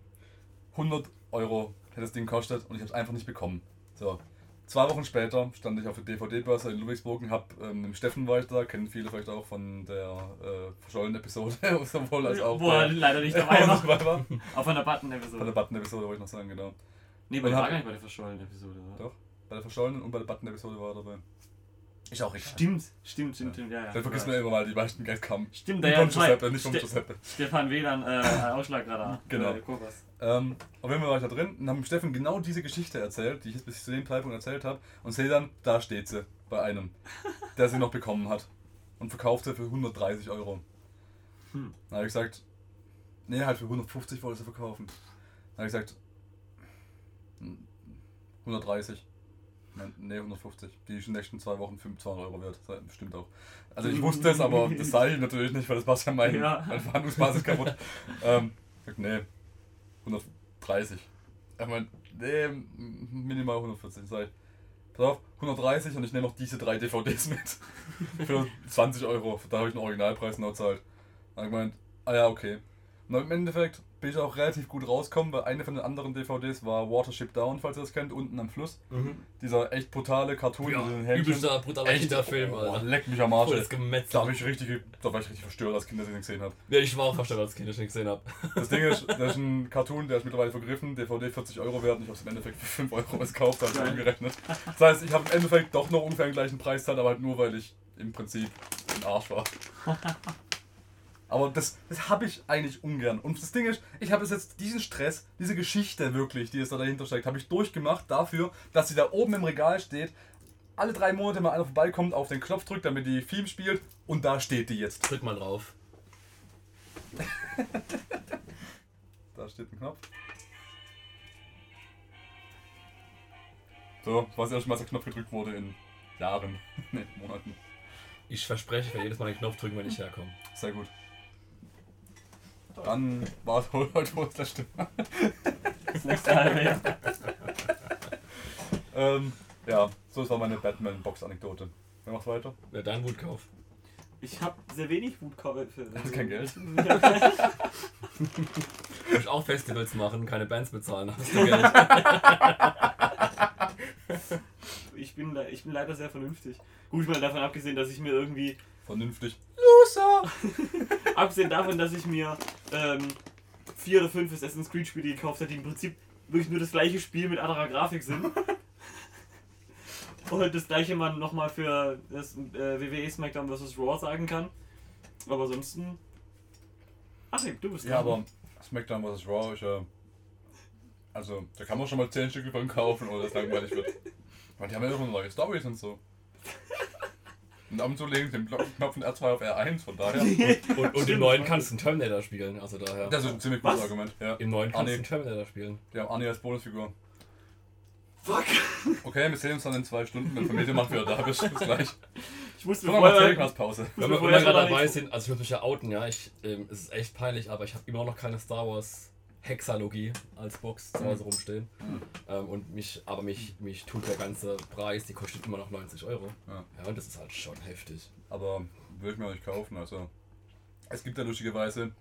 100 Euro hätte das Ding gekostet und ich habe es einfach nicht bekommen. So, Zwei Wochen später stand ich auf der DVD-Börse in Ludwigsburg und hab ähm, Steffen war ich da, kennen viele vielleicht auch von der äh, verschollenen Episode, sowohl als auch Wo er leider nicht dabei war. war. Auf einer Bei der Button-Episode. Button-Episode wollte ich noch sagen, genau. Nee, bei der war gar nicht bei der verschollenen Episode. oder? Doch. Bei der verschollenen und bei der Button-Episode war er dabei. Ist auch richtig. Stimmt, stimmt, stimmt, stimmt, ja, ja. Dann vergisst man immer, weil die meisten Gags kamen. Stimmt, da ja, von. Giuseppe, nicht von Giuseppe. Stefan Wieland, äh, Ausschlagradar. Genau. Äh. Ähm, auf jeden Fall war ich da drin und habe dem Steffen genau diese Geschichte erzählt, die ich jetzt bis zu dem Zeitpunkt erzählt habe. Und sehe dann, da steht sie bei einem, der sie noch bekommen hat. Und verkauft sie für 130 Euro. Hm. Dann habe ich gesagt, nee, halt für 150 wollte sie verkaufen. Dann habe ich gesagt, 130. Nein, Nee, 150. Die ist in den nächsten zwei Wochen 200 Euro wert. Das Stimmt auch. Also ich wusste es, aber das sage ich natürlich nicht, weil das war ja mein, Ja. Verhandlungsbasis kaputt. ähm, nee, 130. Ich meine, nee, minimal 140. Sag ich, pass auf, 130 und ich nehme noch diese drei DVDs mit. Für 20 Euro. Da habe ich einen Originalpreis noch zahlt. Dann gemeint, ah ja, okay. Und dann im Endeffekt bin ich auch relativ gut rausgekommen, weil eine von den anderen DVDs war Watership Down, falls ihr das kennt, unten am Fluss. Dieser echt brutale Cartoon Ja, mit den Hähnchen. übelster, brutaler Kinderfilm, oh, Alter. leck mich am Arsch. Voll das Gemetzel. Da, hab ich richtig, da war ich richtig verstört als Kind, dass ich den gesehen habe. Ja, ich war auch verstanden, als Kind, dass ich nicht gesehen habe. Das Ding ist, das ist ein Cartoon, der ist mittlerweile vergriffen, DVD 40 Euro wert und ich habe es im Endeffekt für 5 Euro gekauft, habe ich umgerechnet. Das heißt, ich habe im Endeffekt doch noch ungefähr den gleichen Preis zahlt, aber halt nur, weil ich im Prinzip ein Arsch war. Aber das, das habe ich eigentlich ungern. Und das Ding ist, ich habe jetzt, diesen Stress, diese Geschichte wirklich, die es da dahinter steckt, habe ich durchgemacht dafür, dass sie da oben im Regal steht, alle drei Monate mal einer vorbeikommt, auf den Knopf drückt, damit die Theme spielt und da steht die jetzt. Drück mal drauf. Da steht ein Knopf. So, war das erste Mal, dass der Knopf gedrückt wurde in Jahren, ne, Monaten. Ich verspreche, ich werde jedes Mal den Knopf drücken, wenn ich herkomme. Sehr gut. Dann war es wohl heute wohl das letzte Mal. Das nächste halbe Jahr. Ähm, ja, so das war meine Batman-Box-Anekdote. Wer macht weiter? Ja, dein Wutkauf. Ich habe sehr wenig Wutkäufe. Hast kein Geld? Du musst auch Festivals machen, keine Bands bezahlen, hast du Geld. Ich bin, ich bin leider sehr vernünftig. Gut, mal davon abgesehen, dass ich mir irgendwie. Vernünftig. Loser! Abgesehen davon, dass ich mir ähm, vier oder fünf Assassin's Creed Spiele gekauft habe, die im Prinzip wirklich nur das gleiche Spiel mit anderer Grafik sind. Und das gleiche man nochmal für das äh, WWE SmackDown vs. Raw sagen kann. Aber ansonsten. Achim, du bist Ja, dran. aber SmackDown vs. Raw ist ja. Also, da kann man schon mal 10 Stücke von kaufen, oder das langweilig wird. Weil die haben ja immer neue Stories und so. Und ab und zu legen sie den Knopf von R2 auf R1, von daher. Und, und im Stimmt, neuen kannst du einen Terminator spielen, also daher. Das ist ein ziemlich gutes? Argument. Ja. Im neuen kannst du einen Terminator spielen. Die haben Arnie als Bonusfigur. Fuck! Okay, wir sehen uns dann in zwei Stunden, wenn Familie macht wieder da bist. Bis gleich. Ich musste So, mir mal vorher. Pause. muss Wenn wir, wenn wir gerade dabei sind, also ich muss mich ja outen, ja, ich, ähm, es ist echt peinlich, aber ich habe immer noch keine Star Wars Hexalogie als Box zu Hause rumstehen. Mhm. Ähm, und mich, aber mich, mich tut der ganze Preis, die kostet immer noch 90 Euro. Ja. Ja, und das ist halt schon heftig. Aber würde ich mir auch nicht kaufen. Also, es gibt ja lustigerweise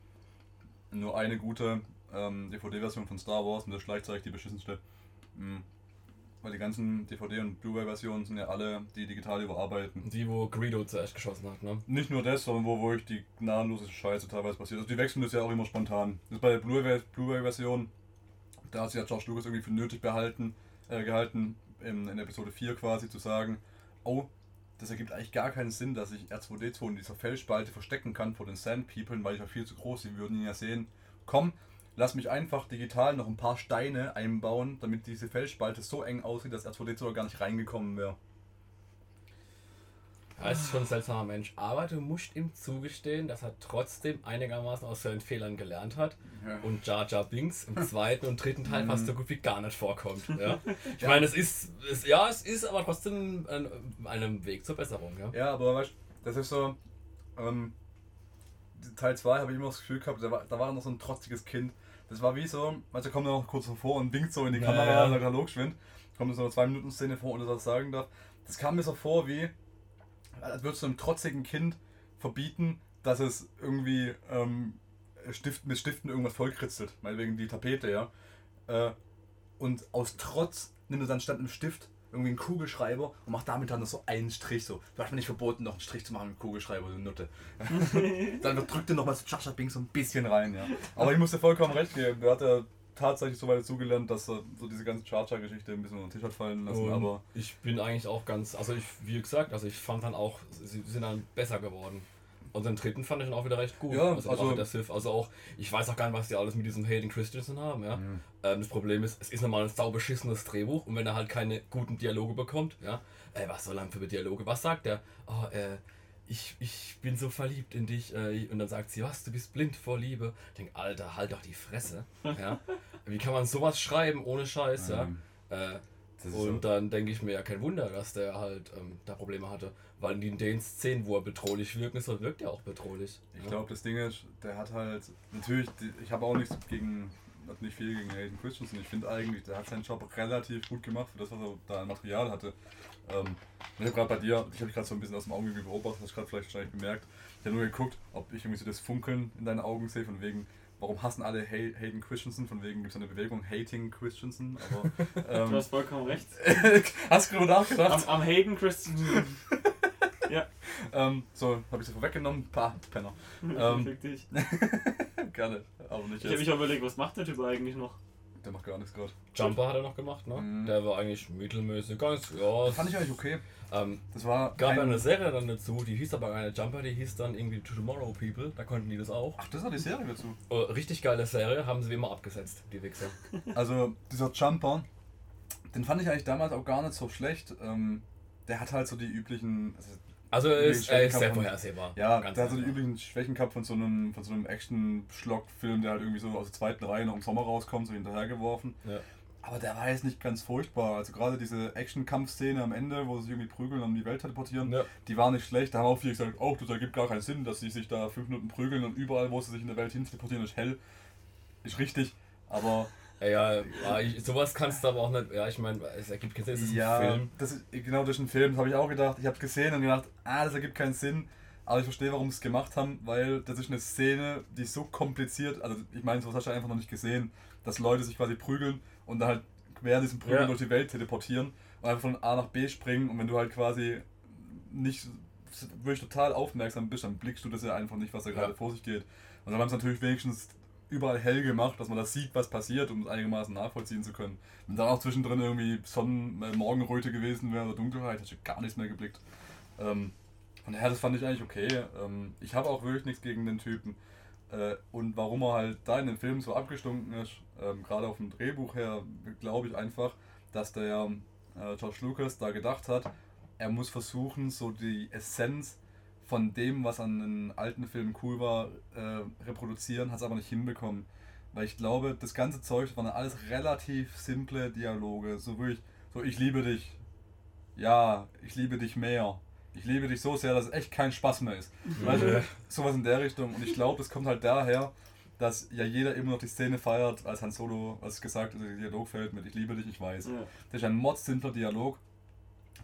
nur eine gute ähm, DVD-Version von Star Wars und das ist gleichzeitig die beschissenste. Mhm. Weil die ganzen DVD- und Blu-ray-Versionen sind ja alle die digital überarbeiten. Die, wo Greedo zuerst geschossen hat, ne? Nicht nur das, sondern wo, wo ich die gnadenlose Scheiße teilweise passiert. Also die wechseln das ja auch immer spontan. Das ist bei der Blu-ray- Blu-ray-Version, da hat sich ja George Lucas irgendwie für nötig behalten, äh, gehalten, in, in Episode 4 quasi zu sagen, oh, das ergibt eigentlich gar keinen Sinn, dass ich R2D2 in dieser Felsspalte verstecken kann vor den Sand People, weil ich war viel zu groß, die würden ihn ja sehen. Komm, lass mich einfach digital noch ein paar Steine einbauen, damit diese Felsspalte so eng aussieht, dass R2D2 gar nicht reingekommen wäre. Er ist schon ein seltsamer Mensch, aber du musst ihm zugestehen, dass er trotzdem einigermaßen aus seinen Fehlern gelernt hat Ja. und Jar Jar Binks im zweiten und dritten Teil fast so gut wie gar nicht vorkommt. Ja? Ich Ja. meine, es ist, es, ja, es ist aber trotzdem ein, einem Weg zur Besserung. Ja? Ja, aber weißt du, das ist so. Ähm, Teil 2 habe ich immer das Gefühl gehabt, da war, da war noch so ein trotziges Kind. Das war wie so, du, kommt er noch kurz vor und winkt so in die Kamera ja. und sagt Hallo geschwind. Kommt so eine 2-Minuten-Szene vor, ohne dass er das sagen darf. Das kam mir so vor wie, als würdest du einem trotzigen Kind verbieten, dass es irgendwie ähm, Stift, mit Stiften irgendwas vollkritzelt. Meinetwegen die Tapete, ja. Äh, und aus Trotz nimmt er dann statt einem Stift irgendwie einen Kugelschreiber und macht damit dann noch so einen Strich. So. Du hast mir nicht verboten, noch einen Strich zu machen mit Kugelschreiber, du Nutte. dann drückt er nochmal so Chacha Bing so ein bisschen rein, ja. Aber ich muss dir vollkommen recht geben. Der hat ja tatsächlich so weit zugelernt, dass er so diese ganze Charger-Geschichte ein bisschen unter den Tisch hat fallen lassen. Und aber ich bin eigentlich auch ganz, also ich, wie gesagt, also ich fand dann auch, sie sind dann besser geworden. Und den dritten fand ich dann auch wieder recht gut. Ja, also, also- auch der Sith. Also auch, ich weiß auch gar nicht, was die alles mit diesem Hayden Christensen haben, ja. Mhm. Ähm, das Problem ist, es ist nochmal ein saubeschissenes Drehbuch und wenn er halt keine guten Dialoge bekommt, ja, äh, was soll er für Dialoge? Was sagt er? Oh, äh, ich, ich bin so verliebt in dich. Äh, und dann sagt sie, was, du bist blind vor Liebe. Ich denke, Alter, halt doch die Fresse. Ja? Wie kann man sowas schreiben ohne Scheiß, ja? Ähm, Äh, das und dann denke ich mir, ja, kein Wunder, dass der halt ähm, da Probleme hatte. Weil in den Szenen, wo er bedrohlich wirken soll, wirkt er auch bedrohlich. Ich ja. glaube, das Ding ist, der hat halt, natürlich, ich habe auch nichts gegen, hat nicht viel gegen Hayden Christensen. Ich finde eigentlich, der hat seinen Job relativ gut gemacht für das, was er da an Material hatte. Ähm, ich habe gerade bei dir, ich habe gerade so ein bisschen aus dem Augenwinkel beobachtet, hast gerade vielleicht wahrscheinlich bemerkt. Ich habe nur geguckt, ob ich irgendwie so das Funkeln in deinen Augen sehe, von wegen, warum hassen alle Hay Hayden Christensen, von wegen gibt es eine Bewegung, Hating Christensen, aber. Du Ähm, hast vollkommen recht. hast du darüber nachgedacht? Am, am Hayden Christensen. ja, Ähm, so, habe ich sie vorweggenommen. Pah, Penner. Ähm, fick dich. Gerne, aber nicht Ich habe mich auch überlegt, was macht der Typ eigentlich noch? Der macht gar nichts gerade. Jumper hat er noch gemacht, ne? Mhm. Der war eigentlich mittelmäßig. Ganz, ja. Das fand ich eigentlich okay. ähm, Das war. gab ja eine Serie dann dazu, die hieß aber keine Jumper, die hieß dann irgendwie Tomorrow People, da konnten die das auch. Ach, das war die Serie dazu. Äh, richtig geile Serie, haben sie wie immer abgesetzt, die Wichser. Also, dieser Jumper, den fand ich eigentlich damals auch gar nicht so schlecht. Ähm, der hat halt so die üblichen. Also, Also ist, er ist sehr vorhersehbar. ja, ganz der hat so die einfach. üblichen Schwächen gehabt von so einem, von so einem Action-Schlock-Film, der halt irgendwie so aus der zweiten Reihe noch im Sommer rauskommt, so hinterhergeworfen. Ja. Aber der war jetzt nicht ganz furchtbar. Also gerade diese Action-Kampfszene am Ende, wo sie sich irgendwie prügeln und die Welt teleportieren, Ja. die war nicht schlecht. Da haben auch viele gesagt, oh, das ergibt gar keinen Sinn, dass sie sich da fünf Minuten prügeln und überall, wo sie sich in der Welt hin teleportieren, ist hell. Ist richtig. Aber Ja, ja, ich, sowas kannst du aber auch nicht. Ja, ich meine, es ergibt keinen Sinn, es ist ja, ein Film. das ist genau durch den Film, das habe ich auch gedacht. Ich habe es gesehen und gedacht, ah, das ergibt keinen Sinn. Aber ich verstehe, warum sie es gemacht haben, weil das ist eine Szene, die so kompliziert. Also, ich meine, sowas hast du einfach noch nicht gesehen, dass Leute sich quasi prügeln und dann halt quer diesen Prügeln Ja. durch die Welt teleportieren und einfach von A nach B springen. Und wenn du halt quasi nicht wirklich total aufmerksam bist, dann blickst du das ja einfach nicht, was da gerade Ja. vor sich geht. Und dann haben sie natürlich wenigstens überall hell gemacht, dass man das sieht, was passiert, um es einigermaßen nachvollziehen zu können. Wenn dann auch zwischendrin irgendwie Sonnen äh, Morgenröte gewesen wäre oder Dunkelheit, hätte ich gar nichts mehr geblickt. Ähm, von daher, das fand ich eigentlich okay. Ähm, ich habe auch wirklich nichts gegen den Typen. Äh, und warum er halt da in den Film so abgestunken ist, ähm, gerade auf dem Drehbuch her, glaube ich einfach, dass der äh, George Lucas da gedacht hat, er muss versuchen, so die Essenz von dem, was an den alten Filmen cool war, äh, reproduzieren, hat es aber nicht hinbekommen. Weil ich glaube, das ganze Zeug das waren alles relativ simple Dialoge. So wirklich, so ich liebe dich. Ja, ich liebe dich mehr. Ich liebe dich so sehr, dass es echt kein Spaß mehr ist. Weißt du, sowas in der Richtung. Und ich glaube, das kommt halt daher, dass ja jeder immer noch die Szene feiert, als Han Solo, was gesagt, der Dialog fällt mit Ich liebe dich, ich weiß. Ja. Das ist ein modsimpler Dialog,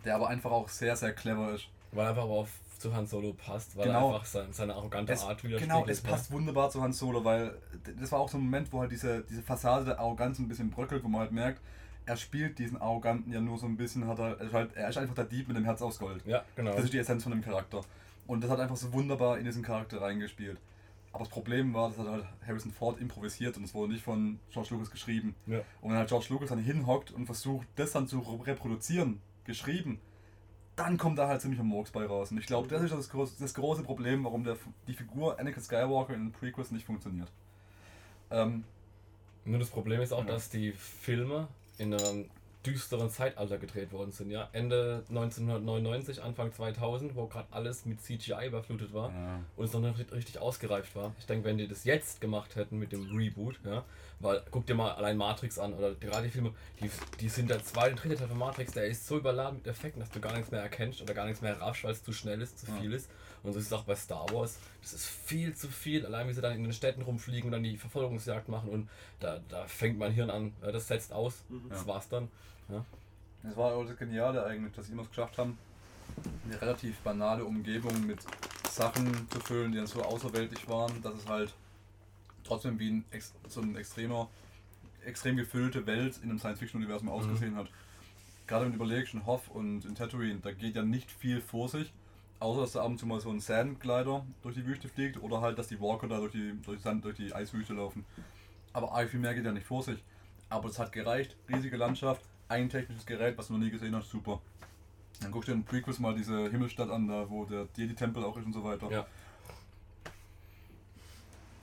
der aber einfach auch sehr, sehr clever ist. Weil er einfach auf zu Han Solo passt, weil Genau. er einfach sein, seine arrogante Es, Art widerspiegelt. genau, es ne? passt wunderbar zu Han Solo, weil das war auch so ein Moment, wo halt diese, diese Fassade der Arroganz ein bisschen bröckelt, wo man halt merkt, er spielt diesen Arroganten ja nur so ein bisschen, hat er, er ist halt, er ist einfach der Dieb mit dem Herz aus Gold. Ja, genau. Das ist die Essenz von dem Charakter. Und das hat einfach so wunderbar in diesen Charakter reingespielt. Aber das Problem war, das hat halt Harrison Ford improvisiert und es wurde nicht von George Lucas geschrieben. Ja. Und wenn halt George Lucas dann hinhockt und versucht, das dann zu reproduzieren, geschrieben, dann kommt da halt ziemlich ein Murks bei raus. Und ich glaube, das ist das große, das große Problem, warum der, die Figur Anakin Skywalker in den Prequels nicht funktioniert. Ähm, Nur das Problem ist auch, Ja. dass die Filme in einem düsteren Zeitalter gedreht worden sind. Ja, Ende 1999, Anfang 2000, wo gerade alles mit CGI überflutet war ja. und es noch nicht richtig ausgereift war. Ich denke, wenn die das jetzt gemacht hätten mit dem Reboot, ja, weil guck dir mal allein Matrix an oder gerade die Filme, die, die sind der zweite und dritte Teil von Matrix, der ist so überladen mit Effekten, dass du gar nichts mehr erkennst oder gar nichts mehr raffst, weil es zu schnell ist, zu Ja. viel ist. Und so ist es auch bei Star Wars. Das ist viel zu viel. Allein wie sie dann in den Städten rumfliegen und dann die Verfolgungsjagd machen und da, da fängt mein Hirn an, das setzt aus. Mhm. Das war's dann. Ja. Das war auch das Geniale eigentlich, dass sie immer es geschafft haben, eine relativ banale Umgebung mit Sachen zu füllen, die dann so außerweltlich waren, dass es halt trotzdem wie ein, so ein extremer, extrem gefüllte Welt in einem Science-Fiction-Universum ausgesehen hat. gerade wenn du überlegst, in Hoff und in Tatooine, da geht ja nicht viel vor sich, außer dass da ab und zu mal so ein Sandglider durch die Wüste fliegt oder halt, dass die Walker da durch die, durch Sand, durch die Eiswüste laufen. Aber arg viel mehr geht ja nicht vor sich. Aber es hat gereicht, riesige Landschaft, ein technisches Gerät, was du noch nie gesehen hast, super. Dann guckst du dir in Prequels mal diese Himmelstadt an, da wo der Jedi-Tempel auch ist und so weiter. Ja.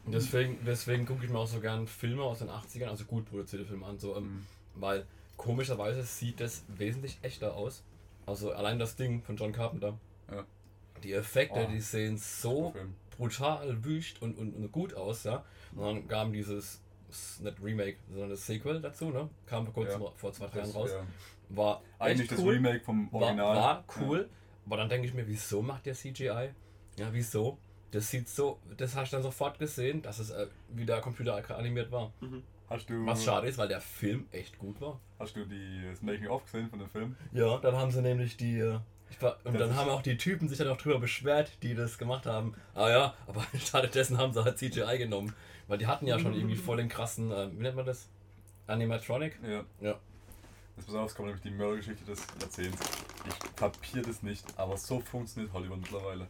Und deswegen, deswegen gucke ich mir auch so gern Filme aus den 80ern, also gut produzierte Filme an, so, ähm, Mhm. weil komischerweise sieht das wesentlich echter aus. Also allein das Ding von John Carpenter. Ja. Die Effekte, Oh. die sehen so brutal wüst und, und, und gut aus, ja. Und dann kam dieses, nicht Remake, sondern das Sequel dazu, ne? Kam vor kurzem, Ja. vor zwei, drei Jahren raus. ja, War eigentlich echt das cool. Remake vom War, Original. war cool, aber dann denke ich mir, wieso macht der CGI? Ja, wieso? Das sieht so, das hast du dann sofort gesehen, dass es äh, wieder Computer animiert war. Hast du, Was schade ist, weil der Film echt gut war. Hast du die, das Making-of gesehen von dem Film? Ja, dann haben sie nämlich die. äh, Ich war, und Das dann haben auch die Typen sich dann auch drüber beschwert, die das gemacht haben. Ah ja, aber stattdessen haben sie halt CGI genommen. Weil die hatten ja schon irgendwie voll den krassen, äh, wie nennt man das? Animatronic? Ja. Ja. Das es kommt nämlich die Mördergeschichte des Jahrzehnts. Ich kapier das nicht, aber so funktioniert Hollywood mittlerweile.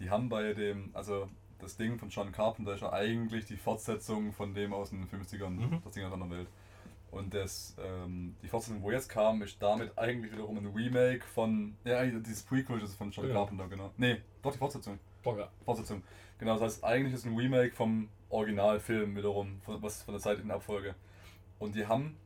Die haben bei dem, also das Ding von John Carpenter ist ja eigentlich die Fortsetzung von dem aus den 50ern, Mhm. das Ding aus der Welt. Und das, ähm, die Fortsetzung, wo jetzt kam, ist damit eigentlich wiederum ein Remake von, ja, eigentlich dieses Prequel ist von John Ja. Carpenter, genau. Nee, doch die Fortsetzung. Boah, Fortsetzung. Genau, das heißt, eigentlich ist ein Remake vom Originalfilm wiederum, von, was von der Zeit in Abfolge. Und die haben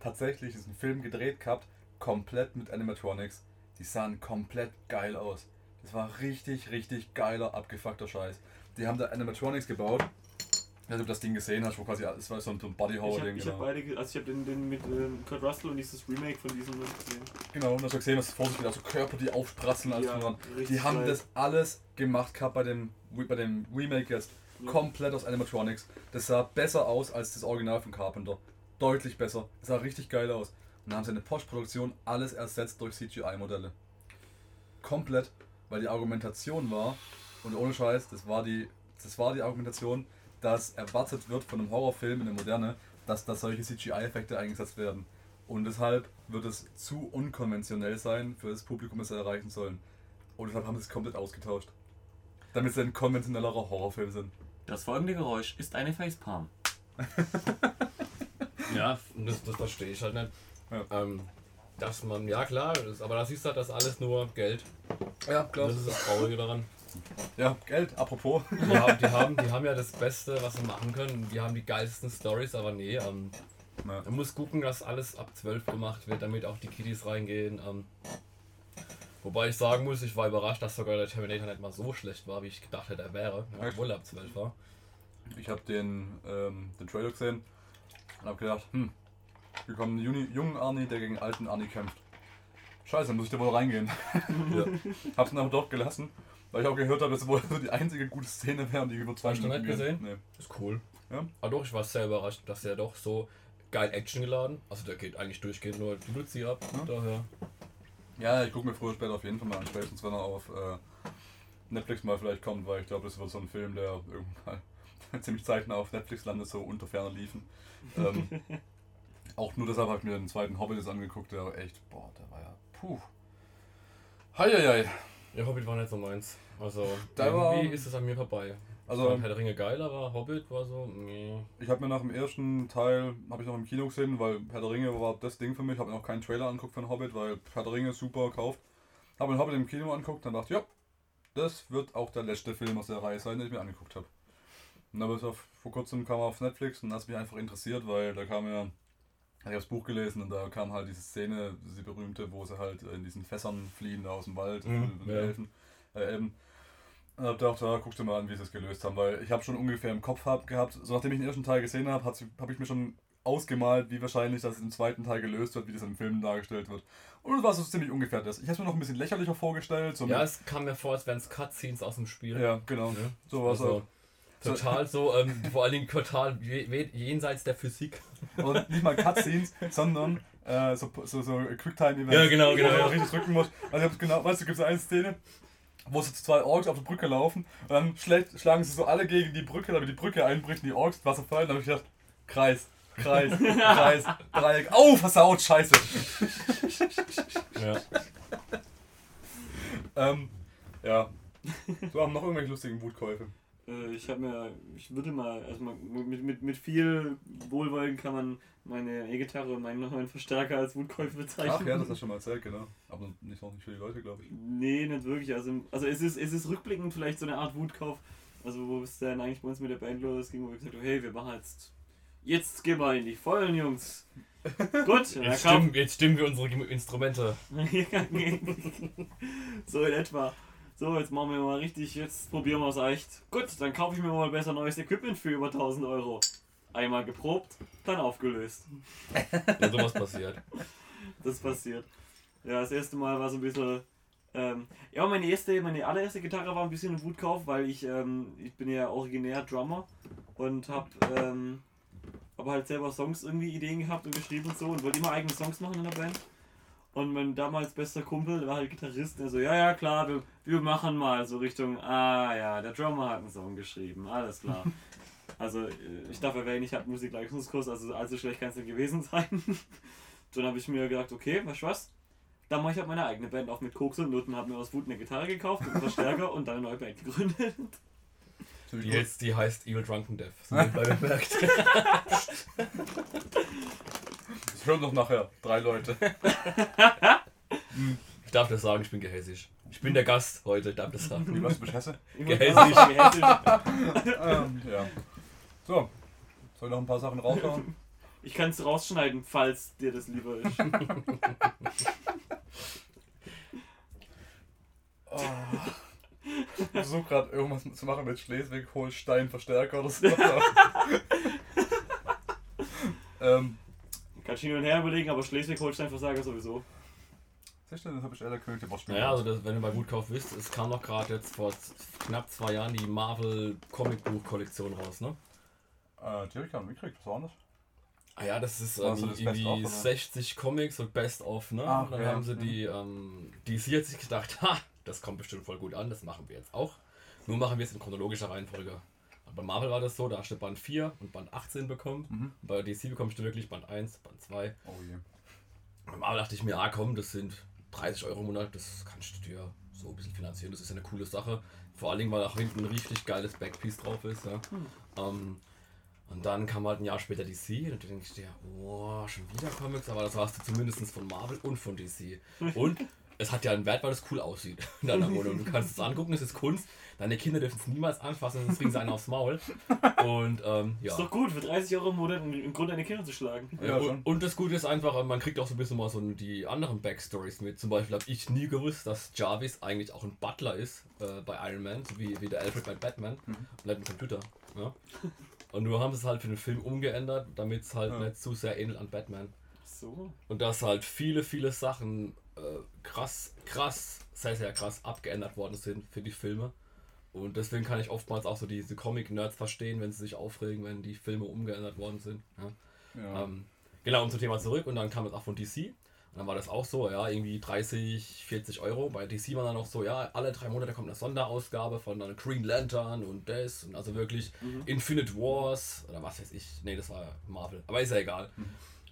tatsächlich diesen Film gedreht gehabt, komplett mit Animatronics. Die sahen komplett geil aus. Das war richtig, richtig geiler, abgefuckter Scheiß. Die haben da Animatronics gebaut. Also, ob du das Ding gesehen hast, wo quasi, es war so ein, so ein Body Ich habe Ding. hab Genau. beide, also ich habe den, den mit ähm, Kurt Russell und dieses Remake von diesem gesehen. genau, und hast du gesehen, was vor sich geht, also Körper, die aufspratzen, alles Ja, dran. Die haben geil. das alles gemacht gehabt bei dem, bei dem Remake jetzt. Komplett aus Animatronics. Das sah besser aus als das Original von Carpenter. Deutlich besser. Das sah richtig geil aus. Und dann haben sie in der Postproduktion alles ersetzt durch CGI-Modelle. Komplett, weil die Argumentation war, und ohne Scheiß, das war die, das war die Argumentation, dass erwartet wird von einem Horrorfilm in der Moderne, dass da solche CGI-Effekte eingesetzt werden. Und deshalb wird es zu unkonventionell sein für das Publikum, das sie erreichen sollen. Und deshalb haben sie es komplett ausgetauscht. Damit sie ein konventionellerer Horrorfilm sind. Das folgende Geräusch ist eine Facepalm. Ja, das, das verstehe ich halt nicht. Ja. Ähm, dass man, ja klar, das, aber da siehst du halt, das ist alles nur Geld. Ja, Das ist das Traurige daran. Ja, Geld, apropos. Die haben, die, haben, die haben ja das Beste, was sie machen können. Die haben die geilsten Stories, aber nee, ähm, Ja. man muss gucken, dass alles ab 12 gemacht wird, damit auch die Kiddies reingehen. Ähm, wobei ich sagen muss, ich war überrascht, dass sogar der Terminator nicht mal so schlecht war, wie ich gedacht hätte, er wäre, ja, obwohl er ab 12 war. Ich habe den, ähm, den Trailer gesehen und habe gedacht, hm, wir kommen einen jungen Arnie, der gegen alten Arnie kämpft. Scheiße, muss ich da wohl reingehen. Ja. Hab's dann aber doch gelassen, weil ich auch gehört habe, dass es wohl so die einzige gute Szene wäre und die über zwei Hast du Minuten nicht gehen. gesehen? Nee. Ist cool. Ja? Aber doch, ich war sehr überrascht, dass er doch so geil Action geladen. Also der geht eigentlich durchgehend nur die Luzi ab. Ja. Daher. Ja, ich gucke mir früher oder später auf jeden Fall mal an, spätestens wenn er auf äh, Netflix mal vielleicht kommt, weil ich glaube, das wird so ein Film, der irgendwann ziemlich zeitnah auf Netflix landet, so unter ferner liefen. Ähm, auch nur deshalb habe ich mir den zweiten Hobbit jetzt angeguckt, der war echt, boah, der war ja, puh. Heieiei. Ja, Hobbit war nicht so meins. Also Da war- irgendwie ist es an mir vorbei. Also- Herr der Ringe geil, aber Hobbit war so, nee. Ich habe mir nach dem ersten Teil, habe ich noch im Kino gesehen, weil Herr der Ringe war das Ding für mich, habe mir noch keinen Trailer angeguckt von Hobbit, weil Herr der Ringe super gekauft. Habe den Hobbit im Kino angeguckt, dann dachte ich, ja, das wird auch der letzte Film aus der Reihe sein, den ich mir angeguckt habe. Und dann auf, vor kurzem kam er auf Netflix und das hat mich einfach interessiert, weil da kam ja, ich habe das Buch gelesen und da kam halt diese Szene, diese berühmte, wo sie halt in diesen Fässern fliehen da aus dem Wald, Mhm, den ja. Elfen, äh, Elben. Und hab gedacht, ja, guckst du mal an, wie sie es gelöst haben, weil ich habe schon ungefähr im Kopf hab, gehabt, so nachdem ich den ersten Teil gesehen habe, habe ich mir schon ausgemalt, wie wahrscheinlich das im zweiten Teil gelöst wird, wie das im Film dargestellt wird. Und das war so ziemlich ungefähr das. Ich habe es mir noch ein bisschen lächerlicher vorgestellt. So Ja, es kam mir vor, als wären es Cutscenes aus dem Spiel. ja genau. Ja. So war es Also, auch. total so, ähm, vor allen Dingen total jenseits der Physik. Und nicht mal Cutscenes, sondern äh, so, so, so Quicktime-Events. Ja, genau, genau, Wo du richtig drücken musst. Also, genau, weißt du, gibt es eine Szene, wo so zwei Orks auf der Brücke laufen und dann schlagen sie so alle gegen die Brücke, damit die Brücke einbricht und die Orks ins Wasser fallen. Da habe ich gedacht, Kreis. Kreis, Kreis, Dreieck. Oh, versaut, scheiße. Ja. Ähm, ja. So haben noch irgendwelche lustigen Wutkäufe. Äh, ich habe mir, ich würde mal, also mit, mit, mit viel Wohlwollen kann man meine E-Gitarre und meinen neuen Verstärker als Wutkäufe bezeichnen. Ach ja, das hast du schon mal erzählt, genau. Aber nicht noch nicht viele Leute, glaube ich. Nee, nicht wirklich. Also, also es, ist, es ist rückblickend vielleicht so eine Art Wutkauf. Also wo es dann eigentlich bei uns mit der Band losging, wo wir gesagt haben, hey, wir machen jetzt, jetzt gehen wir in die Vollen, Jungs. Gut, Jetzt, stimmen, jetzt stimmen wir unsere Instrumente. so in etwa. So, jetzt machen wir mal richtig, jetzt probieren wir es echt. Gut, dann kaufe ich mir mal besser neues Equipment für über 1000 Euro. Einmal geprobt, dann aufgelöst. Ja, sowas passiert. Das passiert. Ja, das erste Mal war so ein bisschen. Ähm, ja, meine erste, meine allererste Gitarre war ein bisschen ein Wutkauf, weil ich, ähm, ich bin ja originär Drummer und hab, ähm, hab halt selber Songs irgendwie Ideen gehabt und geschrieben und so und wollte immer eigene Songs machen in der Band. Und mein damals bester Kumpel, der war halt Gitarrist, der so, ja, ja, klar, wir, wir machen mal so Richtung, ah ja, der Drummer hat einen Song geschrieben, alles klar. Also, äh, ich darf erwähnen, ich habe Musikleistungskurs, also allzu schlecht kann es nicht gewesen sein. Dann habe ich mir gedacht, okay, weißt du was? Dann mache ich halt meine eigene Band auf mit Koks und Nutten, habe mir aus Wut eine Gitarre gekauft und einen Verstärker und dann eine neue Band gegründet. Die, jetzt, die heißt Evil Drunken Death. So. Das hören doch nachher drei Leute. Ich darf das sagen, ich bin gehässig. Ich bin der Gast heute, ich darf das sagen. Wie was, du bist Hesse? Gehässig. Gehässig. ähm, ja. So. Soll ich noch ein paar Sachen raushauen? Ich kann es rausschneiden, falls dir das lieber ist. Oh. Ich versuche gerade irgendwas zu machen mit Schleswig-Holstein Verstärker oder so. ähm, Kannst du hin und her überlegen, aber Schleswig-Holstein-Versager sowieso. siehst du, das habe ich eher König der Wortspiele. Naja, also das, wenn du bei Wutkauf wisst, es kam doch gerade jetzt vor knapp zwei Jahren die Marvel Comic Buch Kollektion raus, ne? Äh, die habe ich gar nicht mitgekriegt, was war das? Ah ja, das ist ähm, so das irgendwie of, oder? 60 Comics und Best of, ne? Ach, und dann ja, haben sie mhm. die, ähm, DC hat sich gedacht, ha, das kommt bestimmt voll gut an, das machen wir jetzt auch. Nur machen wir es in chronologischer Reihenfolge. Bei Marvel war das so, da hast du Band 4 und Band 18 bekommen. Mhm. Bei DC bekommst du wirklich Band 1, Band 2. Oh je. Beim Marvel dachte ich mir, ah komm, das sind 30 Euro im Monat, das kannst du dir so ein bisschen finanzieren, das ist ja eine coole Sache. Vor allen Dingen, weil auch hinten ein richtig geiles Backpiece drauf ist. Ja. Ähm, und dann kam halt ein Jahr später DC und du denkst dir, boah, schon wieder Comics, aber das warst du zumindest von Marvel und von DC. Und es hat ja einen Wert, weil es cool aussieht in deiner Wohnung. Du kannst es angucken, es ist Kunst. Deine Kinder dürfen es niemals anfassen, sonst kriegen sie einen aufs Maul. Und ähm, ja. Ist doch gut, für 30 Euro im Monat im Grund eine Kinder zu schlagen. Ja, und, und das Gute ist einfach, man kriegt auch so ein bisschen mal so die anderen Backstories mit. Zum Beispiel habe ich nie gewusst, dass Jarvis eigentlich auch ein Butler ist äh, bei Iron Man, so wie, wie der Alfred bei Batman Mhm. und nicht ein Computer. Ja? Und nur haben sie es halt für den Film umgeändert, damit es halt Ja. nicht zu sehr ähnelt an Batman. So. Und dass halt viele, viele Sachen äh, krass, krass, sehr, sehr krass abgeändert worden sind für die Filme. Und deswegen kann ich oftmals auch so diese Comic-Nerds verstehen, wenn sie sich aufregen, wenn die Filme umgeändert worden sind. Ja. Ja. Ähm, genau, um zum Thema zurück und dann kam das auch von DC. Und dann war das auch so, ja, irgendwie 30, 40 Euro. Bei DC war dann auch so, ja, alle drei Monate kommt eine Sonderausgabe von dann Green Lantern und das. Und also wirklich Infinite Wars oder was weiß ich. Nee, das war Marvel. Aber ist ja egal.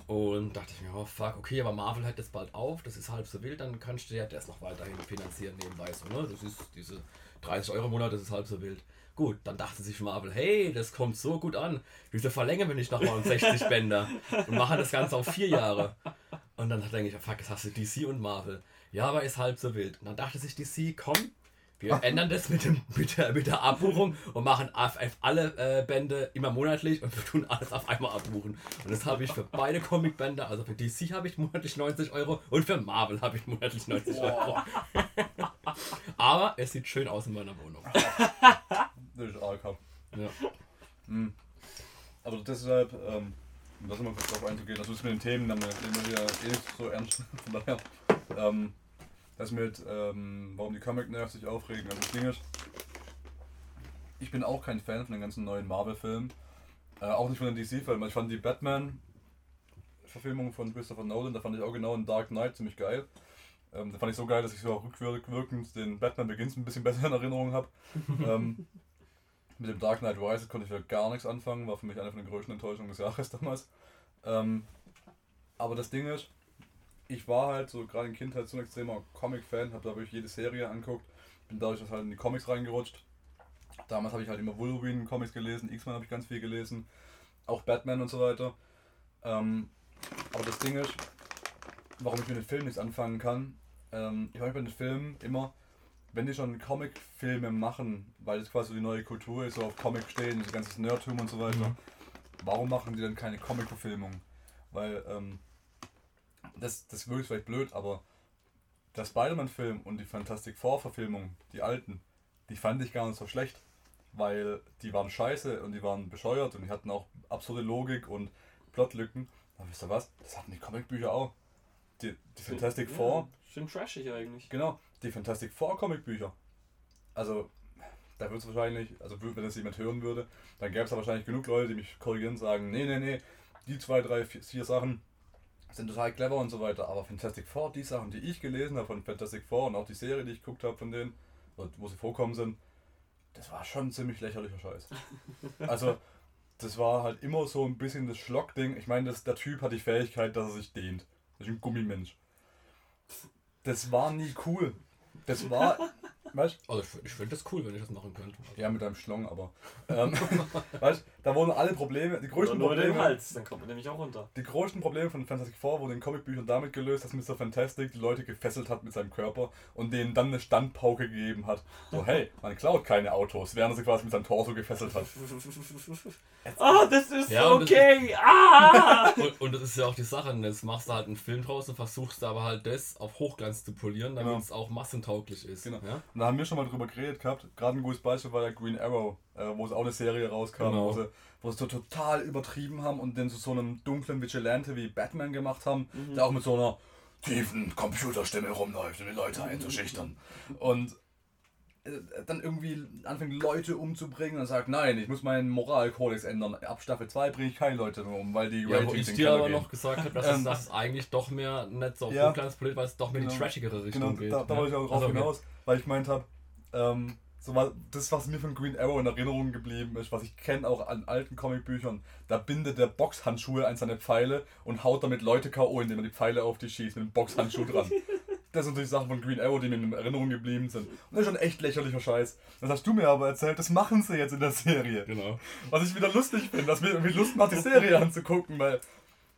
Und dachte ich mir, oh fuck, okay, aber Marvel hört jetzt bald auf, das ist halb so wild, dann kannst du ja das noch weiterhin finanzieren nebenbei. So, ne? Das ist diese 30 Euro im Monat, das ist halb so wild. Gut, dann dachte sich Marvel, hey, das kommt so gut an. Wieso verlängern wir nicht nochmal um 60 Bänder und machen das Ganze auf vier Jahre? Und dann denke ich, fuck, jetzt hast du DC und Marvel. Ja, aber ist halb so wild. Und dann dachte sich DC, komm, wir ändern das mit, dem, mit, der, mit der Abbuchung und machen alle äh, Bände immer monatlich und wir tun alles auf einmal abbuchen. Und das habe ich für beide Comicbände, also für DC habe ich monatlich 90 Euro und für Marvel habe ich monatlich 90 Euro. Aber es sieht schön aus in meiner Wohnung. Das ist arg. Ja. Mhm. Aber deshalb, ähm, um das immer kurz drauf einzugehen, also das mit den Themen, dann nehmen wir ja eh nicht so ernst. Von daher, ähm, das mit, ähm, warum die Comic-Nerds sich aufregen, also das Ding ist, ich bin auch kein Fan von den ganzen neuen Marvel-Filmen, äh, auch nicht von den DC-Filmen. Ich fand die Batman-Verfilmung von Christopher Nolan, da fand ich auch genau in Dark Knight ziemlich geil. Ähm, da fand ich so geil, dass ich so rückwirkend den Batman Begins ein bisschen besser in Erinnerung habe. ähm, Mit dem Dark Knight Rises konnte ich wieder gar nichts anfangen, war für mich eine von den größten Enttäuschungen des Jahres damals. Ähm, aber das Ding ist, ich war halt so gerade in Kindheit so ein extremer Comic-Fan, habe da wirklich jede Serie anguckt, bin dadurch halt in die Comics reingerutscht. Damals habe ich halt immer Wolverine-Comics gelesen, X-Men habe ich ganz viel gelesen, auch Batman und so weiter. Ähm, aber das Ding ist, warum ich mit den Filmen nichts anfangen kann, ähm, ich habe bei den Filmen immer, wenn die schon Comic-Filme machen, weil das quasi die neue Kultur ist, so auf Comic stehen, das ganze Nerdtum und so weiter, Mhm. warum machen die dann keine Comic-Verfilmung? Weil, ähm, das, das wirkt vielleicht blöd, aber der Spider-Man-Film und die Fantastic Four-Verfilmung, die alten, die fand ich gar nicht so schlecht, weil die waren scheiße und die waren bescheuert und die hatten auch absurde Logik und Plotlücken. Aber wisst ihr was? Das hatten die Comicbücher auch. Die, die Fantastic Ja, Four, Schön trashig eigentlich. genau, die Fantastic Four Comicbücher. Also, da wird es wahrscheinlich, also wenn das jemand hören würde, dann gäbe es da wahrscheinlich genug Leute, die mich korrigieren und sagen, nee, nee, nee, die zwei, drei, vier, vier Sachen sind total clever und so weiter. Aber Fantastic Four, die Sachen, die ich gelesen habe von Fantastic Four und auch die Serie, die ich geguckt habe von denen, wo sie vorkommen sind, das war schon ziemlich lächerlicher Scheiß. Also, das war halt immer so ein bisschen das Schlockding. Ich meine, das, der Typ hat die Fähigkeit, dass er sich dehnt. Das ist ein Gummimensch. Das war nie cool. Das war, weißt Also ich, ich finde das cool, wenn ich das machen könnte. ja, mit einem Schlong, aber. Ähm, weißt da wurden alle Probleme, die Oder größten nur den Probleme, Hals, dann kommt man nämlich auch runter. die größten Probleme von Fantastic Four wurden in Comicbüchern damit gelöst, dass Mr. Fantastic die Leute gefesselt hat mit seinem Körper und denen dann eine Standpauke gegeben hat. So, hey, man klaut keine Autos, während er sie quasi mit seinem Torso gefesselt hat. Ah, das ist Ja, und das okay. Ah! Und, und das ist ja auch die Sache, und jetzt machst du halt einen Film draus und versuchst aber halt das auf Hochglanz zu polieren, damit Genau. es auch massentauglich ist. Genau. Ja? Und da haben wir schon mal drüber geredet gehabt. Gerade ein gutes Beispiel war ja Green Arrow, wo es auch eine Serie rauskam, Genau. wo, sie, wo sie so total übertrieben haben und den zu so einem dunklen Vigilante wie Batman gemacht haben, der auch mit so einer tiefen Computerstimme rumläuft, um die Leute einzuschüchtern. Und äh, dann irgendwie anfängt Leute umzubringen und sagt, nein, ich muss meinen Moralkodex ändern. Ab Staffel 2 bringe ich keine Leute mehr um, weil die Ja, wo ich dir aber gehen. noch gesagt habe, dass, Ähm, es, dass es eigentlich doch mehr nicht so auf ja. Hochglanz poliert, weil es doch mehr in die Genau. trashigere Richtung Genau, geht. da, da ja. wollte ich auch drauf Also, okay. hinaus, weil ich gemeint habe, ähm, so war das, was mir von Green Arrow in Erinnerung geblieben ist, was ich kenne auch an alten Comicbüchern, da bindet der Boxhandschuhe an seine Pfeile und haut damit Leute K.O., indem er die Pfeile auf die schießt, mit einem Boxhandschuh dran. Das sind natürlich Sachen von Green Arrow, die mir in Erinnerung geblieben sind. Und das ist schon echt lächerlicher Scheiß. Das hast du mir aber erzählt, das machen sie jetzt in der Serie. Genau. Was ich wieder lustig finde, was mir irgendwie Lust macht, die Serie anzugucken, weil.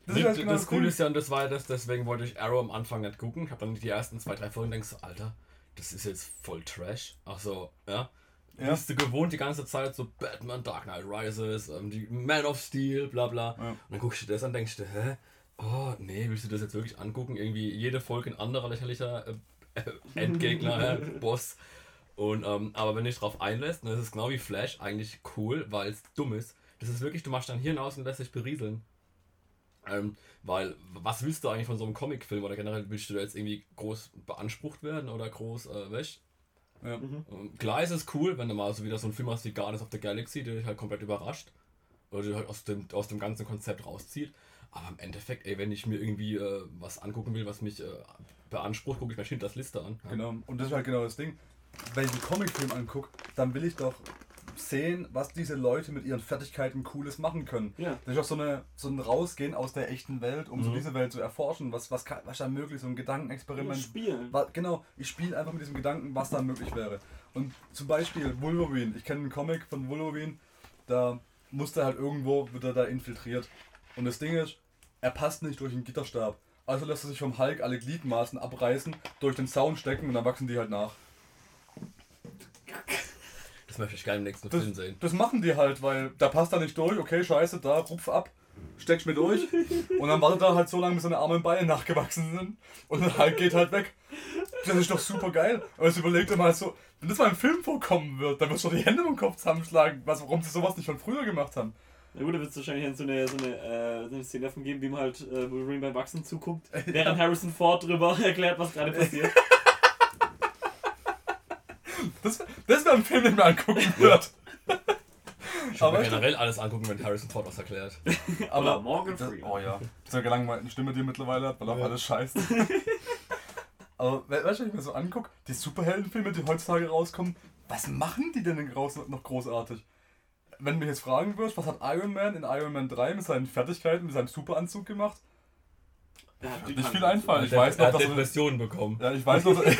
Das, das, genau das Coole ist ja, und das war ja das, deswegen wollte ich Arrow am Anfang nicht gucken. Ich habe dann die ersten zwei, drei Folgen und denkst so, Alter, das ist jetzt voll Trash. Ach so, ja. Ja. Bist du gewohnt die ganze Zeit so Batman, Dark Knight Rises, ähm, die Man of Steel, bla bla. Ja. Und dann guckst du das an und denkst du, hä? Oh, nee, willst du das jetzt wirklich angucken? Irgendwie jede Folge ein anderer lächerlicher äh, äh, Endgegner, äh, Boss. Und, ähm, aber wenn du dich drauf einlässt, dann ist es genau wie Flash eigentlich cool, weil es dumm ist. Das ist wirklich, du machst dann hier hinaus und lässt dich berieseln. Ähm, weil, was willst du eigentlich von so einem Comicfilm oder generell willst du da jetzt irgendwie groß beansprucht werden oder groß äh, wäsch? Ja. Und Klar ist es cool, wenn du mal so wieder so einen Film hast wie Guardians of the Galaxy, der dich halt komplett überrascht. Oder dich halt aus dem, aus dem ganzen Konzept rauszieht. Aber im Endeffekt, ey, wenn ich mir irgendwie äh, was angucken will, was mich äh, beansprucht, gucke ich mir Schindlers Liste an. Ja. Genau, und das ist halt genau das Ding. Wenn ich einen Comicfilm angucke, dann will ich doch sehen, was diese Leute mit ihren Fertigkeiten Cooles machen können. Ja. Das ist auch so, eine, so ein Rausgehen aus der echten Welt, um so Mhm. diese Welt zu erforschen. Was, was, kann, was ist da möglich? So ein Gedankenexperiment. Spielen. Genau, ich spiele einfach mit diesem Gedanken, was da möglich wäre. Und zum Beispiel Wolverine. Ich kenne einen Comic von Wolverine, da musste halt irgendwo, wird er da infiltriert. Und das Ding ist, er passt nicht durch den Gitterstab. Also lässt er sich vom Hulk alle Gliedmaßen abreißen, durch den Zaun stecken und dann wachsen die halt nach. Das möchte ich gerne im nächsten Das, Film sehen. das machen die halt, weil da passt er nicht durch, okay, scheiße, da, rupf ab, steckst mir durch. Und dann wartet er halt so lange, bis seine Arme und Beine nachgewachsen sind. Und der Hulk geht halt weg. Das ist doch super geil. Aber jetzt überlegt er mal so, wenn das mal im Film vorkommen wird, dann wirst du doch die Hände im Kopf zusammenschlagen, was, warum sie sowas nicht schon früher gemacht haben. Na gut, da wird es wahrscheinlich so eine, so, eine, äh, so eine Szene davon geben, wie man halt äh, Wolverine beim Wachsen zuguckt, während Harrison Ford drüber erklärt, was gerade passiert. Das, das wäre ein Film, den man angucken wird. Ich würde Aber- mir generell alles angucken, wenn Harrison Ford was erklärt. Oder Morgan Freeman. Oh ja. Diese gelangweilten Stimme, die er mittlerweile hat, weil er auf alles scheißt. Aber we- weißt du, wenn ich mir so angucke, die Superheldenfilme, die heutzutage rauskommen, was machen die denn noch großartig? wenn du mich jetzt fragen würdest, was hat Iron Man in Iron Man 3 mit seinen Fertigkeiten, mit seinem Superanzug gemacht? Hat Nicht viel einfallen. Ich weiß noch, dass er, Depressionen bekommen. ja, ich weiß noch, Ey, ich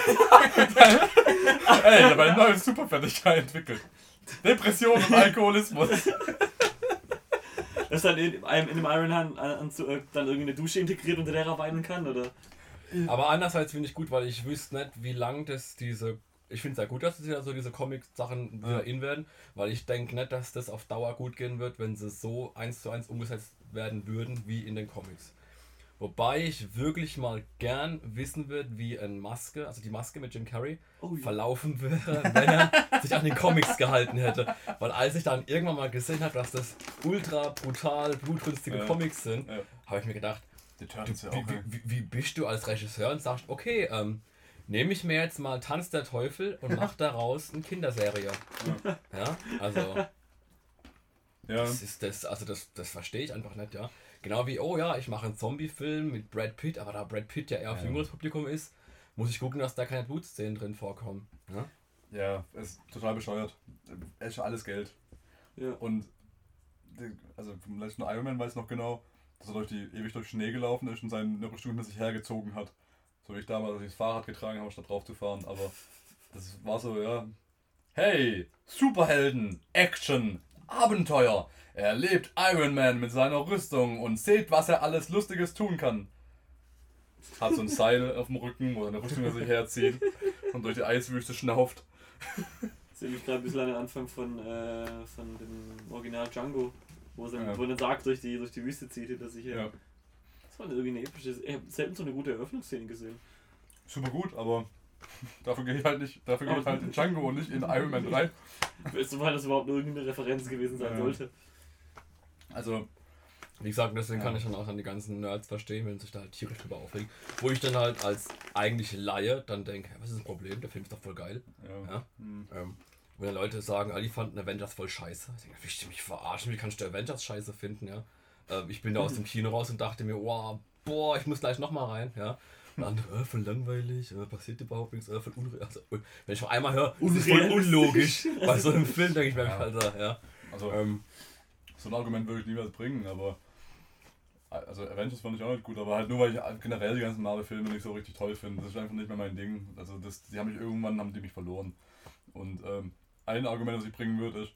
habe eine neue Superfertigkeit entwickelt. Depression und Alkoholismus. Dass dann in, einem- in dem Iron Hand Anzug äh, dann irgendwie eine Dusche integriert, unter der er weinen kann, oder? Aber andererseits finde ich gut, weil ich wüsste nicht, wie lang das diese. Ich finde es sehr gut, dass es ja so diese Comic-Sachen wieder Ja. in werden, weil ich denke nicht, dass das auf Dauer gut gehen wird, wenn sie so eins zu eins umgesetzt werden würden wie in den Comics. Wobei ich wirklich mal gern wissen würde, wie ein Maske, also die Maske mit Jim Carrey, Oh verlaufen wäre, wenn er sich an den Comics gehalten hätte. Weil als ich dann irgendwann mal gesehen habe, dass das ultra brutal, blutrünstige Ja. Comics sind, Ja. habe ich mir gedacht, Du, ja wie, wie, wie, bist du als Regisseur und sagst, okay, ähm, nehme ich mir jetzt mal Tanz der Teufel und mach daraus eine Kinderserie. Ja, also Ja, das ist das, also das, das verstehe ich einfach nicht, ja. Genau wie, oh ja, ich mache einen Zombie-Film mit Brad Pitt, aber da Brad Pitt ja eher auf Ja. jüngeres Publikum ist, muss ich gucken, dass da keine Blutszenen drin vorkommen. Ja? ja, ist total bescheuert. Es ist alles Geld. Ja. Und die- also vom letzten Iron Man weiß ich noch genau, dass er durch die, ewig durch Schnee gelaufen ist und seine Stunden mit sich hergezogen hat. So wie ich damals, als ich das Fahrrad getragen habe, statt drauf zu fahren. Aber das war so, ja. Hey, Superhelden, Action, Abenteuer. Er erlebt Iron Man mit seiner Rüstung und seht, was er alles Lustiges tun kann. Hat so ein Seil auf dem Rücken, wo er eine Rüstung sich herzieht und durch die Eiswüste schnauft. Das erinnert mich gerade ein bisschen an den Anfang von, äh, von dem Original Django, wo er Ja. den Sarg durch die, durch die Wüste zieht hinter sich her. Ja. Das war irgendwie eine epische. Ich habe selten so eine gute Eröffnungsszene gesehen. Super gut, aber dafür gehe ich halt nicht, dafür gehe ich halt in Django und nicht in Iron Man 3. Weißt du, weil das überhaupt irgendeine Referenz gewesen sein Ja. sollte? Also, Wie gesagt, deswegen Ja. kann ich dann auch dann die ganzen Nerds verstehen, wenn sich da halt tierisch drüber aufregen. Wo ich dann halt als eigentliche Laie dann denke, was ist das Problem? Der Film ist doch voll geil. ja. Ja. Hm. Ähm, wenn Leute sagen, ah, die fanden Avengers voll scheiße. Ich denke, willst du mich verarschen? Wie kannst du Avengers scheiße finden? Ja? Ähm, ich bin da aus dem Kino raus und dachte mir, wow, boah, ich muss gleich nochmal rein. Ja? Andere, äh, voll langweilig, äh, passiert überhaupt nichts, äh, voll unre also, Wenn ich noch einmal höre, ist es voll unlogisch. Bei so einem Film denke ich mir, Ja. Alter, ja. Also, Ähm, so ein Argument würde ich niemals bringen, aber. Also, Avengers fand ich auch nicht gut, aber halt nur, weil ich generell die ganzen Marvel-Filme nicht so richtig toll finde. Das ist einfach nicht mehr mein Ding. Also, das, die haben mich irgendwann haben die mich verloren. Und ähm, ein Argument, das ich bringen würde, ist: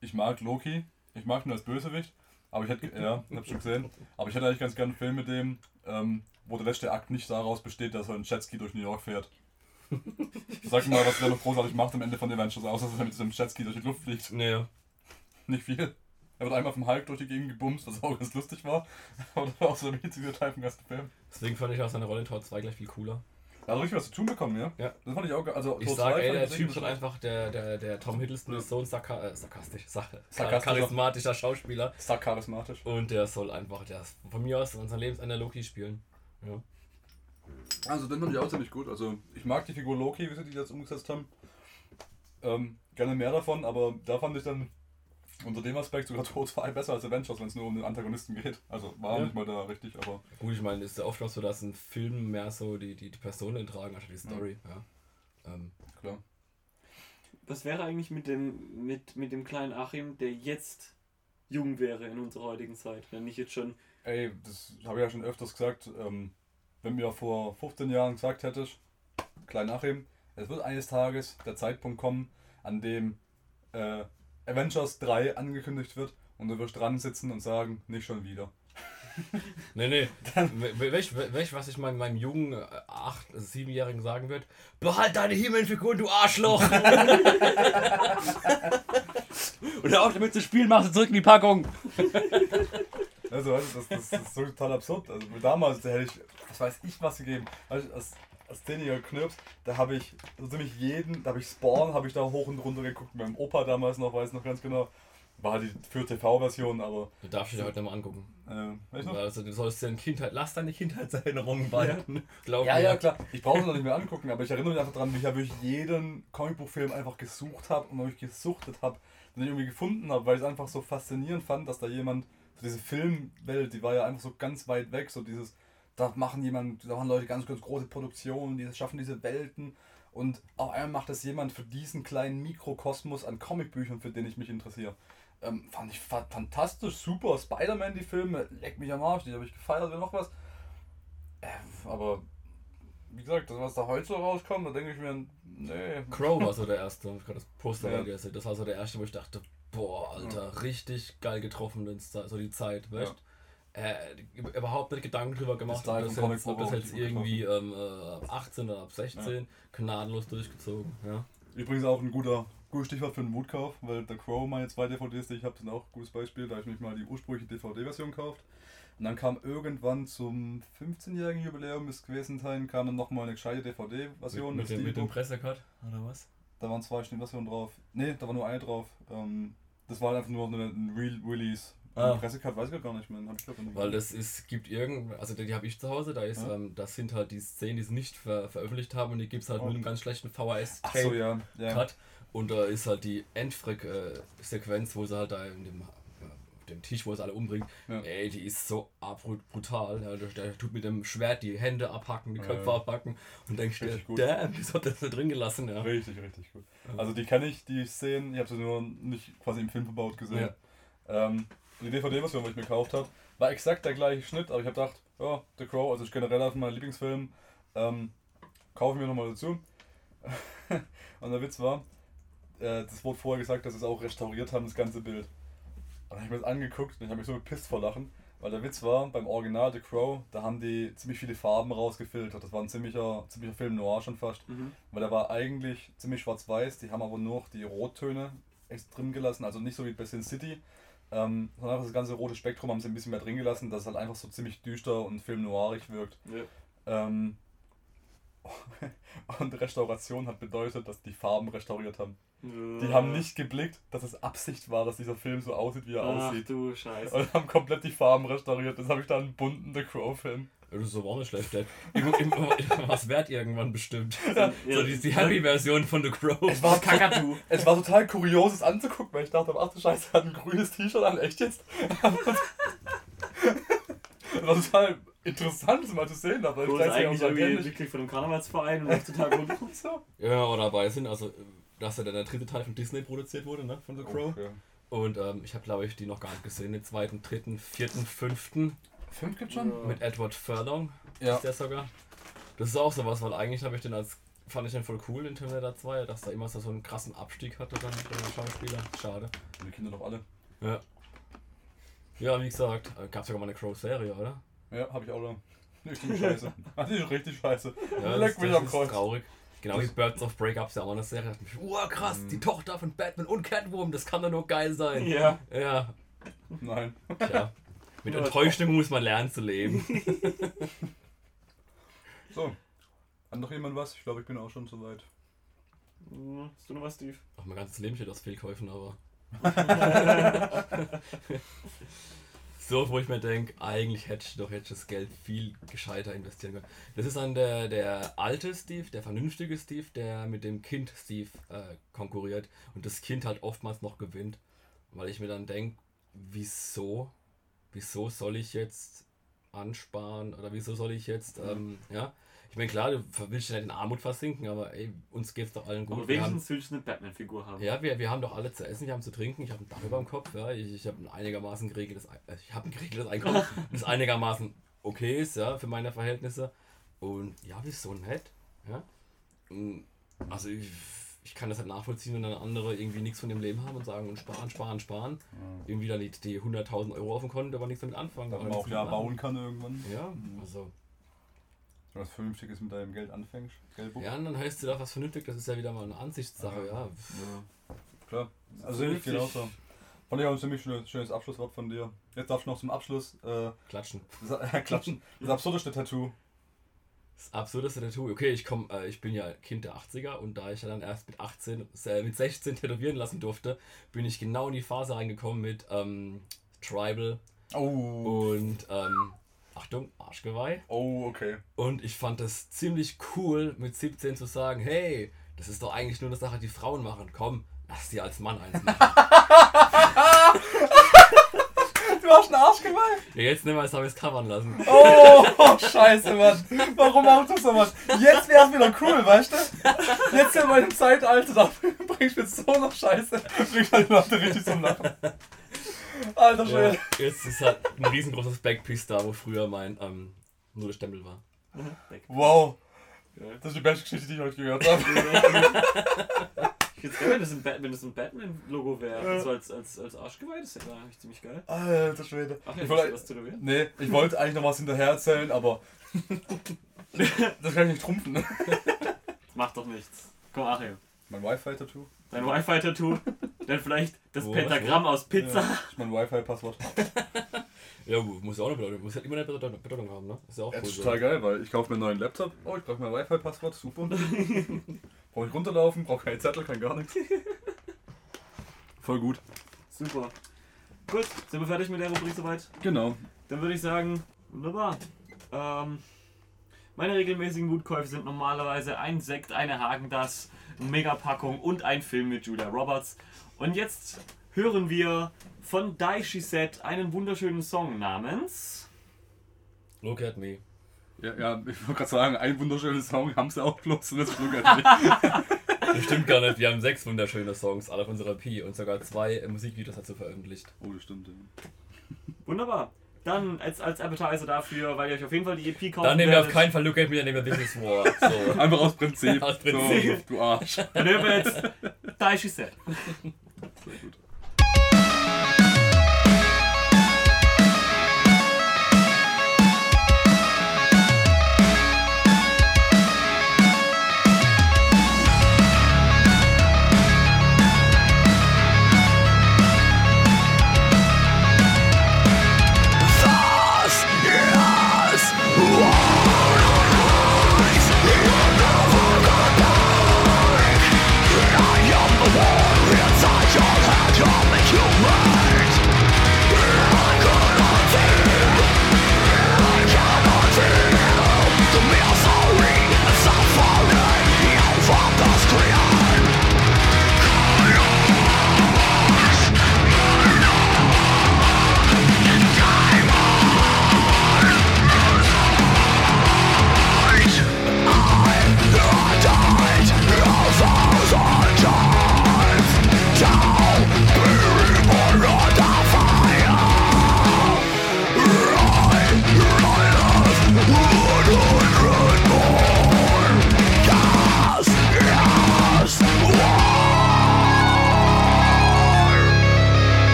Ich mag Loki, ich mag ihn als Bösewicht, aber ich hätte, ja, hab schon gesehen, aber ich hätte eigentlich ganz gerne einen Film mit dem, ähm, wo der letzte Akt nicht daraus besteht, dass er ein Jetski durch New York fährt. Sag mal, was der noch großartig macht am Ende von Avengers, außer dass er mit diesem Jetski durch die Luft fliegt. nee. Nicht viel. Er wird einmal vom Hulk durch die Gegend gebumst, was auch ganz lustig war. Aber das war auch so ein witziger Teil vom ganzen Film. Deswegen fand ich auch seine Rolle in Tor 2 gleich viel cooler. Er hat richtig was zu tun bekommen, ja? Ja. Das fand ich auch Also, Ich sag, 2 ey, der Typ halt einfach, der, der, der Tom Hiddleston ist so ein sarka äh, sarkastisch, Sarkastischer. charismatischer Schauspieler. Stark charismatisch. Und der soll einfach, der von mir aus an sein Lebensende Loki spielen. Ja. Also, den fand ich auch ziemlich gut. Also, ich mag die Figur Loki, wie sie die jetzt umgesetzt haben. Ähm, gerne mehr davon, aber da fand ich dann unter dem Aspekt sogar 2 besser als Avengers, wenn es nur um den Antagonisten geht. Also, war Ja. nicht mal da richtig, aber. Gut, ich meine, ist ja oft auch so, dass ein Film mehr so die, die, die Personen tragen, anstatt die Story. Ja. Ähm, Klar. Was wäre eigentlich mit dem, mit, mit dem kleinen Achim, der jetzt jung wäre in unserer heutigen Zeit? Wenn nicht jetzt schon. Ey, das habe ich ja schon öfters gesagt. Ähm, wenn mir vor 15 Jahren gesagt hättest, Klein Achim, es wird eines Tages der Zeitpunkt kommen, an dem äh, Avengers 3 angekündigt wird und du wirst dran sitzen und sagen, nicht schon wieder. nee, nee. We- Welch, welch, was ich meinem, meinem jungen, äh, acht, also siebenjährigen sagen würde, behalt deine Himmelfigur, du Arschloch! Und auf damit zu spielen, mach sie zurück in die Packung! Also, weißt du, das, das, das ist so total absurd. Also, damals da hätte ich, was weiß ich, was gegeben. Weißt du, als, als zehnjähriger Knirps, da habe ich so ziemlich jeden, da habe ich Spawn, habe ich da hoch und runter geguckt. Mit meinem Opa damals noch, weiß noch ganz genau. War halt die für TV-Version, aber. Du darfst dich heute noch mal angucken. Äh, weißt du? Also du sollst deine Kindheit, lass deine Kindheitserinnerungen behalten. Ja, mir. ja, klar. Ich brauche es noch nicht mehr angucken, aber ich erinnere mich einfach dran, wie ich ja wirklich jeden Comicbuchfilm einfach gesucht habe und wirklich gesuchtet habe, den ich irgendwie gefunden habe, weil ich es einfach so faszinierend fand, dass da jemand, so diese Filmwelt, die war ja einfach so ganz weit weg, so dieses, da machen jemand, da machen Leute ganz, ganz große Produktionen, die schaffen diese Welten und auf einmal macht das jemand für diesen kleinen Mikrokosmos an Comicbüchern, für den ich mich interessiere. Ähm, fand ich fa fantastisch, super. Spider-Man, die Filme, leck mich am Arsch, die habe ich gefeiert, wie noch was. Äh, aber wie gesagt, das, was da heute so rauskommt, da denke ich mir, nee. Crow war so der erste, ich gerade das Poster Ja. ja. Das war so der erste, wo ich dachte, boah, Alter, richtig geil getroffen, wenn's da- so die Zeit, weißt äh, überhaupt nicht Gedanken drüber gemacht, ob das jetzt, ob das jetzt irgendwie ähm, äh, ab 18 oder ab 16 gnadenlos durchgezogen. Ja. Übrigens auch ein guter, gutes Stichwort für einen Wutkauf, weil The Crow, meine zwei DVDs, die ich habe, sind auch ein gutes Beispiel, da habe ich mich mal die ursprüngliche DVD-Version gekauft. Und dann kam irgendwann zum 15-jährigen Jubiläum des gewesen sein, kam dann nochmal eine gescheite DVD-Version Mit, mit, dem, mit dem Pressecut oder was? Da waren zwei Versionen drauf. Ne, da war nur eine drauf. Ähm, das war einfach nur ein Real Release. Ah. Pressecut weiß ich gar nicht mehr. Hab ich glaub, Weil das ist, gibt irgend, also die, die habe ich zu Hause, da ist, Ja. ähm, das sind halt die Szenen, die sie nicht ver veröffentlicht haben und die gibt es halt Oh. mit einem ganz schlechten VHS Ach so, ja. ja. Und da ist halt die Endfreak-Sequenz, wo sie halt da in dem, dem Tisch, wo sie alle umbringt, Ja. ey, die ist so brutal. Ja, der, der tut mit dem Schwert die Hände abhacken, die Köpfe ja. abhacken und denkst dir, damn, wieso hat das da drin gelassen? Ja. Richtig, richtig gut. Also die kenne ich, die Szenen. Ich habe sie nur nicht quasi im Film verbaut gesehen. Ähm, die DVD-Version, die ich mir gekauft habe, war exakt der gleiche Schnitt, aber ich habe gedacht, ja, The Crow, also ist generell auf meinem Lieblingsfilm, ähm, kaufe ich mir nochmal dazu. und der Witz war, äh, das wurde vorher gesagt, dass sie es auch restauriert haben, das ganze Bild. Dann habe ich mir das angeguckt und ich habe mich so gepisst vor Lachen, weil der Witz war, beim Original The Crow, da haben die ziemlich viele Farben rausgefiltert. Das war ein ziemlicher, ziemlicher Film noir schon fast. Mhm. Weil der war eigentlich ziemlich schwarz-weiß, die haben aber nur noch die Rottöne drin gelassen, also nicht so wie bei Sin City, ähm, sondern einfach das ganze rote Spektrum haben sie ein bisschen mehr drin gelassen, dass es halt einfach so ziemlich düster und film noirig wirkt. Ja. Ähm, und Restauration hat bedeutet, dass die Farben restauriert haben. Die haben nicht geblickt, dass es Absicht war, dass dieser Film so aussieht, wie er Ach aussieht. du Scheiße. Und haben komplett die Farben restauriert. Das habe ich dann einen bunten The Crow-Film. Das ist aber auch nicht schlecht. Was wird irgendwann bestimmt? Ja, So die, die Happy-Version von The Crow. Es war Kakadu. Es war total kurios, es anzugucken, weil ich dachte, ach du Scheiße, er hat ein grünes T-Shirt an, echt jetzt? Es war total interessant, das mal zu sehen, aber ich Cool, auch eigentlich so irgendwie. Mitglied von einem Karnevalsverein und läuft total gut. So. Ja, oder dabei sind, also dass ja dann der dritte Teil von Disney produziert wurde, ne? Von The Crow. Oh, ja. Und ähm, ich habe, glaube ich, die noch gar nicht gesehen. Den zweiten, dritten, vierten, fünften Fünf gibt's schon? Ja. mit Edward Furlong Ja. ist der sogar. Das ist auch sowas, weil eigentlich habe ich den als fand ich den voll cool in Terminator 2, dass er immer so, so einen krassen Abstieg hatte dann der Schauspieler. Schade. Die Kinder doch alle. Ja. Ja, wie gesagt, gab es sogar mal eine Crow-Serie, oder? Ja, hab ich auch noch. Richtig scheiße. Die ist richtig scheiße. Ja, Leck das, mich das am ist Kreuz. traurig. Genau wie Birds of es ja auch eine Serie. Da ich, krass, Mhm. die Tochter von Batman und Catwoman, das kann doch nur geil sein. Ja. Ja, Nein. tja. Mit Enttäuschung muss man lernen zu leben. So. Hat noch jemand was? Ich glaube, ich bin auch schon soweit. Hm, Hast du noch was, Steve? Ach, mein ganzes Leben steht aus Fehlkäufen, aber. so, wo ich mir denke, eigentlich hätte ich doch jetzt das Geld viel gescheiter investieren können. Das ist dann der, der alte Steve, der vernünftige Steve, der mit dem Kind Steve äh, konkurriert und das Kind halt oftmals noch gewinnt. Weil ich mir dann denke, wieso? Wieso soll ich jetzt ansparen oder wieso soll ich jetzt, ähm, ja? Ich meine, klar, du willst ja nicht in Armut versinken, aber ey, uns geht's doch allen gut. Aber Wir haben- wenigstens willst du eine Batman-Figur haben. ja, wir, wir haben doch alle zu essen, wir haben zu trinken, ich habe ein Dach über dem Kopf, ja, ich, ich habe ein einigermaßen geregeltes, äh, ich habe ein geregeltes Einkommen, das einigermaßen okay ist, ja, für meine Verhältnisse. Und ja, wieso nicht? Ja? Also ich, ich kann das halt nachvollziehen, wenn dann andere irgendwie nichts von dem Leben haben und sagen und sparen, sparen, sparen. Irgendwie dann die, die 100.000 Euro auf dem Konto, aber nichts damit anfangen. Aber man auch ja machen. bauen kann irgendwann. Ja, also. Wenn was Vernünftiges mit deinem Geld anfängst. Geldbuch. Ja, und dann heißt du doch was vernünftig, das ist ja wieder mal eine Ansichtssache, ja. Klar. Also ich genauso. Fand ich auch ein ziemlich schönes, schönes Abschlusswort von dir. Jetzt darfst du noch zum Abschluss äh, Klatschen. klatschen. Das absurdeste Tattoo. Das absurdeste Tattoo. Okay, ich komm, äh, ich bin ja Kind der 80er und da ich ja dann erst mit 18, äh, mit 16 tätowieren lassen durfte, bin ich genau in die Phase reingekommen mit ähm, Tribal Oh. und ähm, Achtung, Arschgeweih. Oh, okay. Und ich fand es ziemlich cool, mit 17 zu sagen, hey, das ist doch eigentlich nur eine Sache, die Frauen machen. Komm, lass dir als Mann eins machen. Du hast einen Arsch gemeint? ja, jetzt nehmen wir es, habe ich es covern lassen. Oh, scheiße, Mann. Warum machst du so, Mann? Jetzt wär's wieder cool, weißt du? Jetzt wir im Zeitalter, da bringst mit so einer Scheiße, bringst halt die Leute richtig zum Lachen. Alter Ja, Schwede. jetzt ist halt ein riesengroßes Backpiece da, wo früher mein ähm, Nullstempel war. Wow. Ja. Das ist die beste Geschichte, die ich heute gehört habe. Ich find's geil, wenn das ein, Bat- wenn das ein Batman-Logo wäre. Ja. So als, als, als Arschgeweih, das wäre eigentlich ziemlich geil. Alter Schwede. Ach ja, Ich wollte, was tätowieren? nee, ich wollte eigentlich noch was hinterher erzählen, aber das kann ich nicht trumpfen. Macht doch nichts. Komm, Achim. Mein Wi-Fi-Tattoo. Dein Wi-Fi-Tattoo. Dann vielleicht das Wo, Pentagramm aus Pizza. Ja, ist mein Wi-Fi-Passwort. Ja, muss ja auch eine Bedeutung, muss halt immer eine Bedeutung, Bedeutung haben, ne? Ist ja auch Ja, cool. das ist so. total geil, weil ich kaufe mir einen neuen Laptop. Oh, ich brauche mein Wi-Fi-Passwort, super. brauche ich runterlaufen, brauche keinen Zettel, kein gar nichts. Voll gut. Super. Gut, sind wir fertig mit der Rubrik soweit? Genau. Dann würde ich sagen, wunderbar. Ähm, meine regelmäßigen Gutkäufe sind normalerweise ein Sekt, eine Hagendas, eine Megapackung und ein Film mit Julia Roberts. Und jetzt hören wir von Daishi Set einen wunderschönen Song namens. Look at me. Ja, ja ich wollte gerade sagen, ein wunderschöner Song haben sie auch bloß und das Flug an mich. Das stimmt gar nicht, wir haben sechs wunderschöne Songs, alle auf unserer Pi und sogar zwei Musikvideos dazu veröffentlicht. Oh, das stimmt. Ja. Wunderbar. Dann als, als Appetizer dafür, weil ihr euch auf jeden Fall die EP kaufen Dann nehmen wir auf keinen Fall Look at me, dann nehmen wir This is War. So. Einfach aus Prinzip. Aus Prinzip. So, du Arsch. Dann hören wir jetzt Daishi Set. Sehr gut.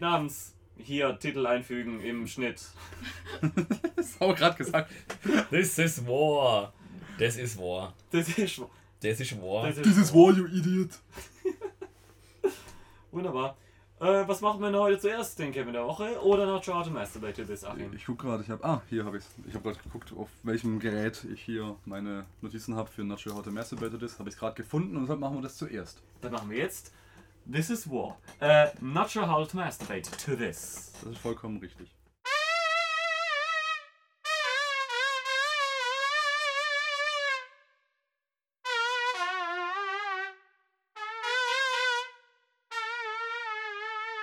Namens hier Titel einfügen im Schnitt. Das haben wir gerade gesagt. This is war. Das ist war. Das ist, Das ist war. das ist This is war, you idiot. wunderbar. Äh, was machen wir denn heute zuerst? Den Kevin der Woche oder noch How to Masturbate to this, Achim? Ich gucke gerade, ich habe. Ah, hier habe ich Ich habe gerade geguckt, auf welchem Gerät ich hier meine Notizen habe für Not Sure How to Masturbate this. Habe ich gerade gefunden und deshalb machen wir das zuerst. Dann machen wir jetzt This is War. Äh, not sure how to masturbate to this. Das ist vollkommen richtig.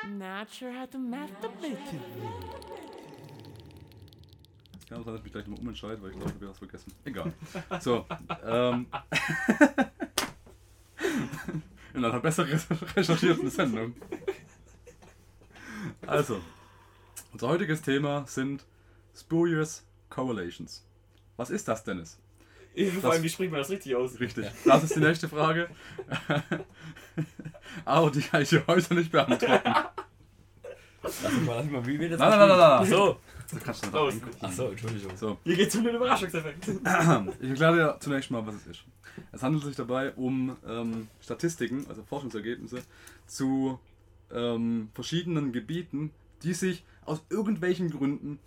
Not sure how to masturbate. Es kann auch sein, dass ich mich gleich nochmal umentscheide, weil ich glaube, ich habe was vergessen. Egal. So, ähm. In einer besser recherchierten Sendung. Also, unser heutiges Thema sind Spurious Correlations. Was ist das, Dennis? Vor allem, wie spricht man das richtig aus? Richtig. Das ist die nächste Frage. Aber die kann ich dir heute nicht beantworten. Lass mich mal, lass mich mal. Wie wird das? Nein, nein, nein, nein, nein. So. Da kannst du noch Los. reingucken. Ach so, Entschuldigung. So, Hier geht's um den Überraschungseffekt. ich erkläre dir zunächst mal, was es ist. Es handelt sich dabei um ähm, Statistiken, also Forschungsergebnisse, zu ähm, verschiedenen Gebieten, die sich aus irgendwelchen Gründen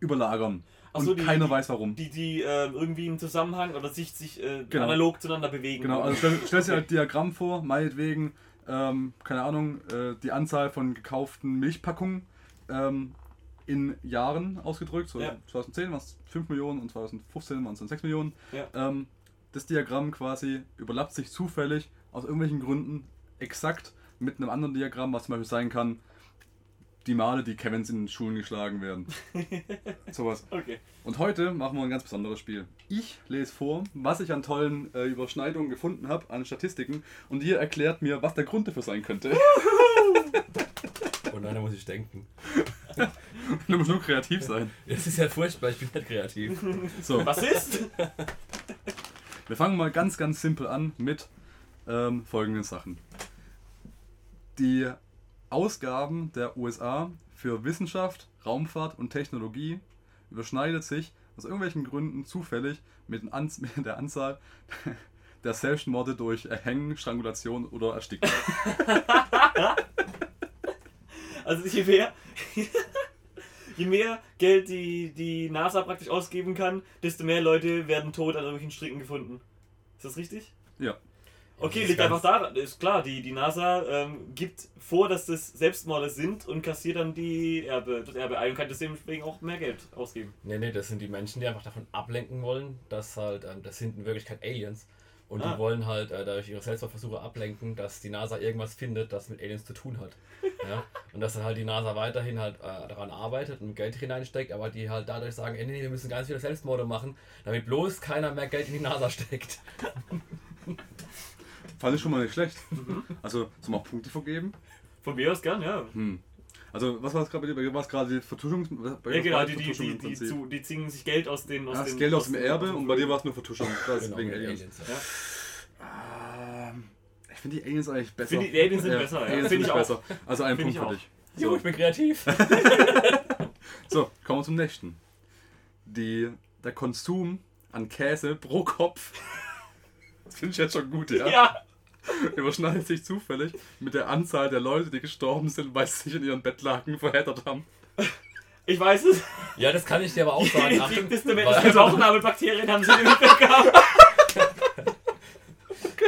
überlagern. Ach Und so, die- keiner die- weiß warum. Die, die äh, irgendwie im Zusammenhang oder sich, sich äh, Genau. analog zueinander bewegen. Genau, also stell, stell dir halt Diagramm vor, meinetwegen, ähm, keine Ahnung, äh, die Anzahl von gekauften Milchpackungen ähm, in Jahren ausgedrückt. So Ja. 2010 waren es 5 Millionen und 2015 waren es dann 6 Millionen. Ja. Ähm, das Diagramm quasi überlappt sich zufällig aus irgendwelchen Gründen exakt mit einem anderen Diagramm, was zum Beispiel sein kann, die Male, die Kevins in den Schulen geschlagen werden. Sowas. Okay. Und heute machen wir ein ganz besonderes Spiel. Ich lese vor, was ich an tollen äh, Überschneidungen gefunden habe, an Statistiken, und ihr erklärt mir, was der Grund dafür sein könnte. Und dann muss ich denken. du musst nur kreativ sein. Das ist ja furchtbar, ich bin nicht kreativ. So, Was ist? wir fangen mal ganz, ganz simpel an mit ähm, folgenden Sachen. Die Ausgaben der USA für Wissenschaft, Raumfahrt und Technologie überschneidet sich aus irgendwelchen Gründen zufällig mit der Anzahl der Selbstmorde durch Erhängen, Strangulation oder Ersticken. Also je mehr, je mehr Geld die, die NASA praktisch ausgeben kann, desto mehr Leute werden tot an irgendwelchen Stricken gefunden. Ist das richtig? Ja. Okay, liegt ist einfach daran, ist klar, die, die NASA ähm, gibt vor, dass das Selbstmorde sind und kassiert dann die Erbe, das Erbe ein und kann deswegen auch mehr Geld ausgeben. Nee, nee, das sind die Menschen, die einfach davon ablenken wollen, dass halt, ähm, das sind in Wirklichkeit Aliens. Und Ah. die wollen halt äh, dadurch ihre Selbstmordversuche ablenken, dass die NASA irgendwas findet, das mit Aliens zu tun hat. ja? Und dass dann halt die NASA weiterhin halt äh, daran arbeitet und Geld hineinsteckt, aber die halt dadurch sagen, ey, nee, wir müssen ganz viele Selbstmorde machen, damit bloß keiner mehr Geld in die NASA steckt. Fand ich schon mal nicht schlecht. Also, soll man Punkte vergeben? Von mir aus gern, ja. Hm. Also, was war es gerade bei dir? Bei dir war es gerade die Vertuschung? bei Ja, dir genau, war die, die, Vertuschung die, die, zu, die ziehen sich Geld aus den. Aus Ah, das den, Geld aus dem Erbe und bei dir war es nur Vertuschung. Das Genau, wegen Aliens. Aliens, Ja. Ähm, ich finde die Aliens eigentlich besser. Finde die Aliens sind besser, ja. Aliens Finde finde ich auch. besser. Also ein Punkt ich für dich. Jo, So, ich bin kreativ. so, kommen wir zum nächsten. Die, der Konsum an Käse pro Kopf. Das finde ich jetzt schon gut, ja? Ja, Überschneidet sich zufällig mit der Anzahl der Leute, die gestorben sind, weil sie sich in ihren Bettlaken verheddert haben. ich weiß es. Ja, das kann ich dir aber auch sagen. Die Menschen Bauchnabelbakterien haben sie im Mittel gehabt.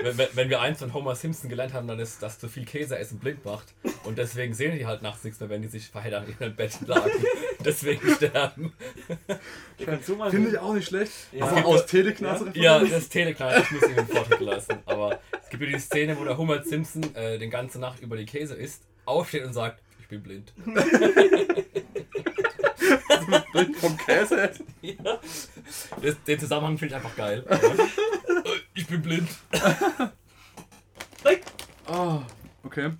wenn, wenn, wenn wir eins von Homer Simpson gelernt haben, dann ist, dass zu viel Käse essen blind macht. Und deswegen sehen die halt nachts nichts mehr, wenn die sich verheddern in ihrem Bett lagen. deswegen sterben. Finde ich auch nicht schlecht. Ja. Aber aus Teleknase Ja, das Teleknall, ich muss ihn im Vortrag lassen. Aber es gibt ja die Szene, wo der Homer Simpson äh, den ganze Nacht über die Käse isst, aufsteht und sagt, ich bin blind. vom Käse essen. Ja. Das, den Zusammenhang finde ich einfach geil. Äh, Ich bin blind. Ah, okay.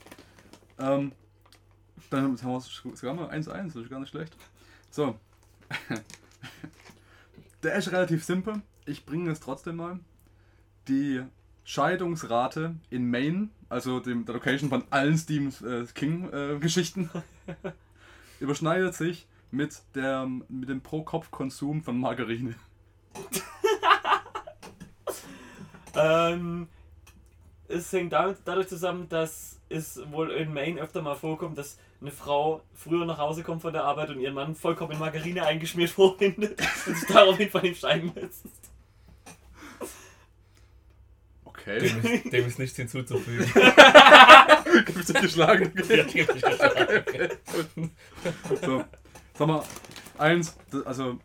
Ähm, dann haben wir es sogar mal 1-1, das ist gar nicht schlecht. So. Der ist relativ simpel. Ich bringe es trotzdem mal. Die Scheidungsrate in Maine, also dem, der Location von allen Stephen äh, King-Geschichten, überschneidet sich mit, der, mit dem Pro-Kopf-Konsum von Margarine. Ähm, es hängt damit, dadurch zusammen, dass es wohl in Maine öfter mal vorkommt, dass eine Frau früher nach Hause kommt von der Arbeit und ihren Mann vollkommen in Margarine eingeschmiert vorfindet und sich daraufhin von ihm scheiden lässt. Okay. Dem ist, dem ist nichts hinzuzufügen. Gibt's dich geschlagen? Ja, hab ich geschlagen. So, sag mal, eins, das, also,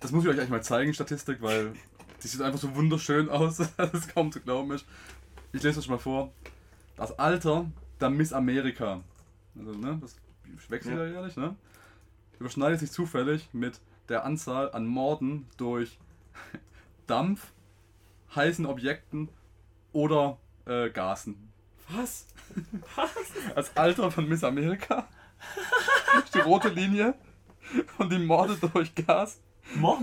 das muss ich euch eigentlich mal zeigen, Statistik, weil die sieht einfach so wunderschön aus, dass es kaum zu glauben ist. Ich lese euch mal vor. Das Alter der Miss Amerika, also, ne, das wechselt ja. jährlich, ne, überschneidet sich zufällig mit der Anzahl an Morden durch Dampf, heißen Objekten oder äh, Gasen. Was? Das Alter von Miss Amerika die rote Linie. Und die Morde durch Gas, Mord?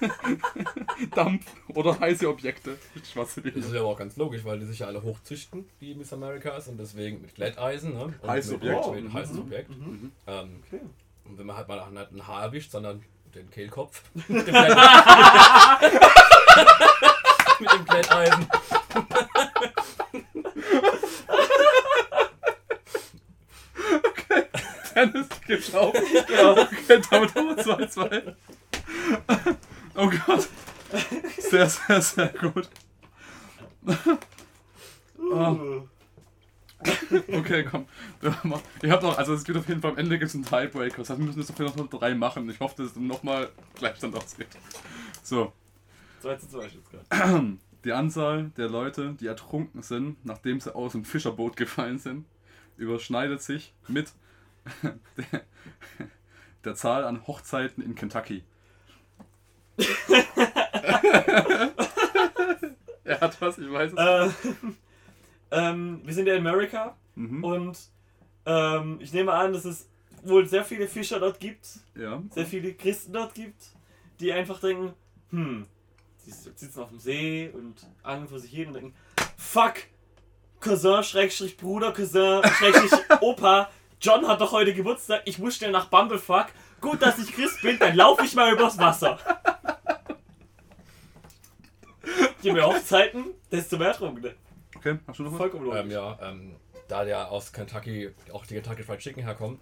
Dampf oder heiße Objekte. Das ist ja auch ganz logisch, weil die sich ja alle hochzüchten, die Miss Americas, und deswegen mit Glätteisen, ne? Und Heißes mit, Objekt. Mit, mit heißes Objekt. Mhm. Ähm, Okay. und wenn man halt mal nicht ein Haar erwischt, sondern den Kehlkopf. mit dem Glätt- Glätteisen. Dennis geschraubt. Okay, damit haben wir 2-2. Oh Gott. Sehr, sehr, sehr gut. Oh, okay, komm. Ihr habt noch, also es gibt auf jeden Fall am Ende gibt es einen Tiebreaker. Das heißt, wir müssen jetzt auf jeden Fall noch drei machen. Ich hoffe, dass es dann nochmal Gleichstand ausgeht. So, 2 zu 2 jetzt gerade. die Anzahl der Leute, die ertrunken sind, nachdem sie aus dem Fischerboot gefallen sind, überschneidet sich mit der, der Zahl an Hochzeiten in Kentucky. er hat was, ich weiß es. Äh, ähm, wir sind ja in Amerika Mhm. und ähm, ich nehme an, dass es wohl sehr viele Fischer dort gibt, Ja. sehr viele Christen dort gibt, die einfach denken, hm, sie sitzen auf dem See und angeln vor sich hin und denken, fuck, Cousin, Schrägstrich Bruder, Cousin, Schrägstrich Opa, John hat doch heute Geburtstag, ich muss schnell nach Bumblefuck, gut, dass ich Christ bin, dann laufe ich mal übers Wasser. Je mehr Hochzeiten, desto mehr Trunkene. Okay, hast du noch was? Vollkommen logisch. Ähm, ja, ähm, da der aus Kentucky, auch die Kentucky Fried Chicken herkommt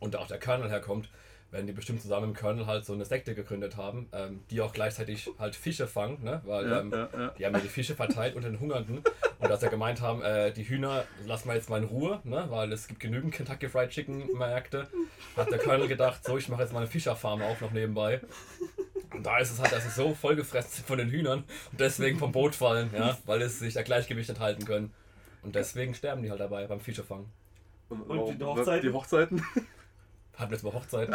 und da auch der Colonel herkommt, werden die bestimmt zusammen im Colonel halt so eine Sekte gegründet haben, ähm, die auch gleichzeitig halt Fische fangen, ne? Weil Ja, ähm, ja, ja. die haben ja die Fische verteilt unter den Hungernden und dass sie gemeint haben, äh, die Hühner lassen wir jetzt mal in Ruhe, ne? Weil es gibt genügend Kentucky Fried Chicken Märkte. Hat der Colonel gedacht, so ich mache jetzt mal eine Fischerfarm auf noch nebenbei. Und da ist es halt, dass sie so vollgefressen sind von den Hühnern und deswegen vom Boot fallen, ja, weil es sich der Gleichgewicht nicht halten können. Und deswegen sterben die halt dabei beim Fischefangen. Und die Hochzeiten? Die Hochzeiten? Hatten jetzt mal Hochzeit.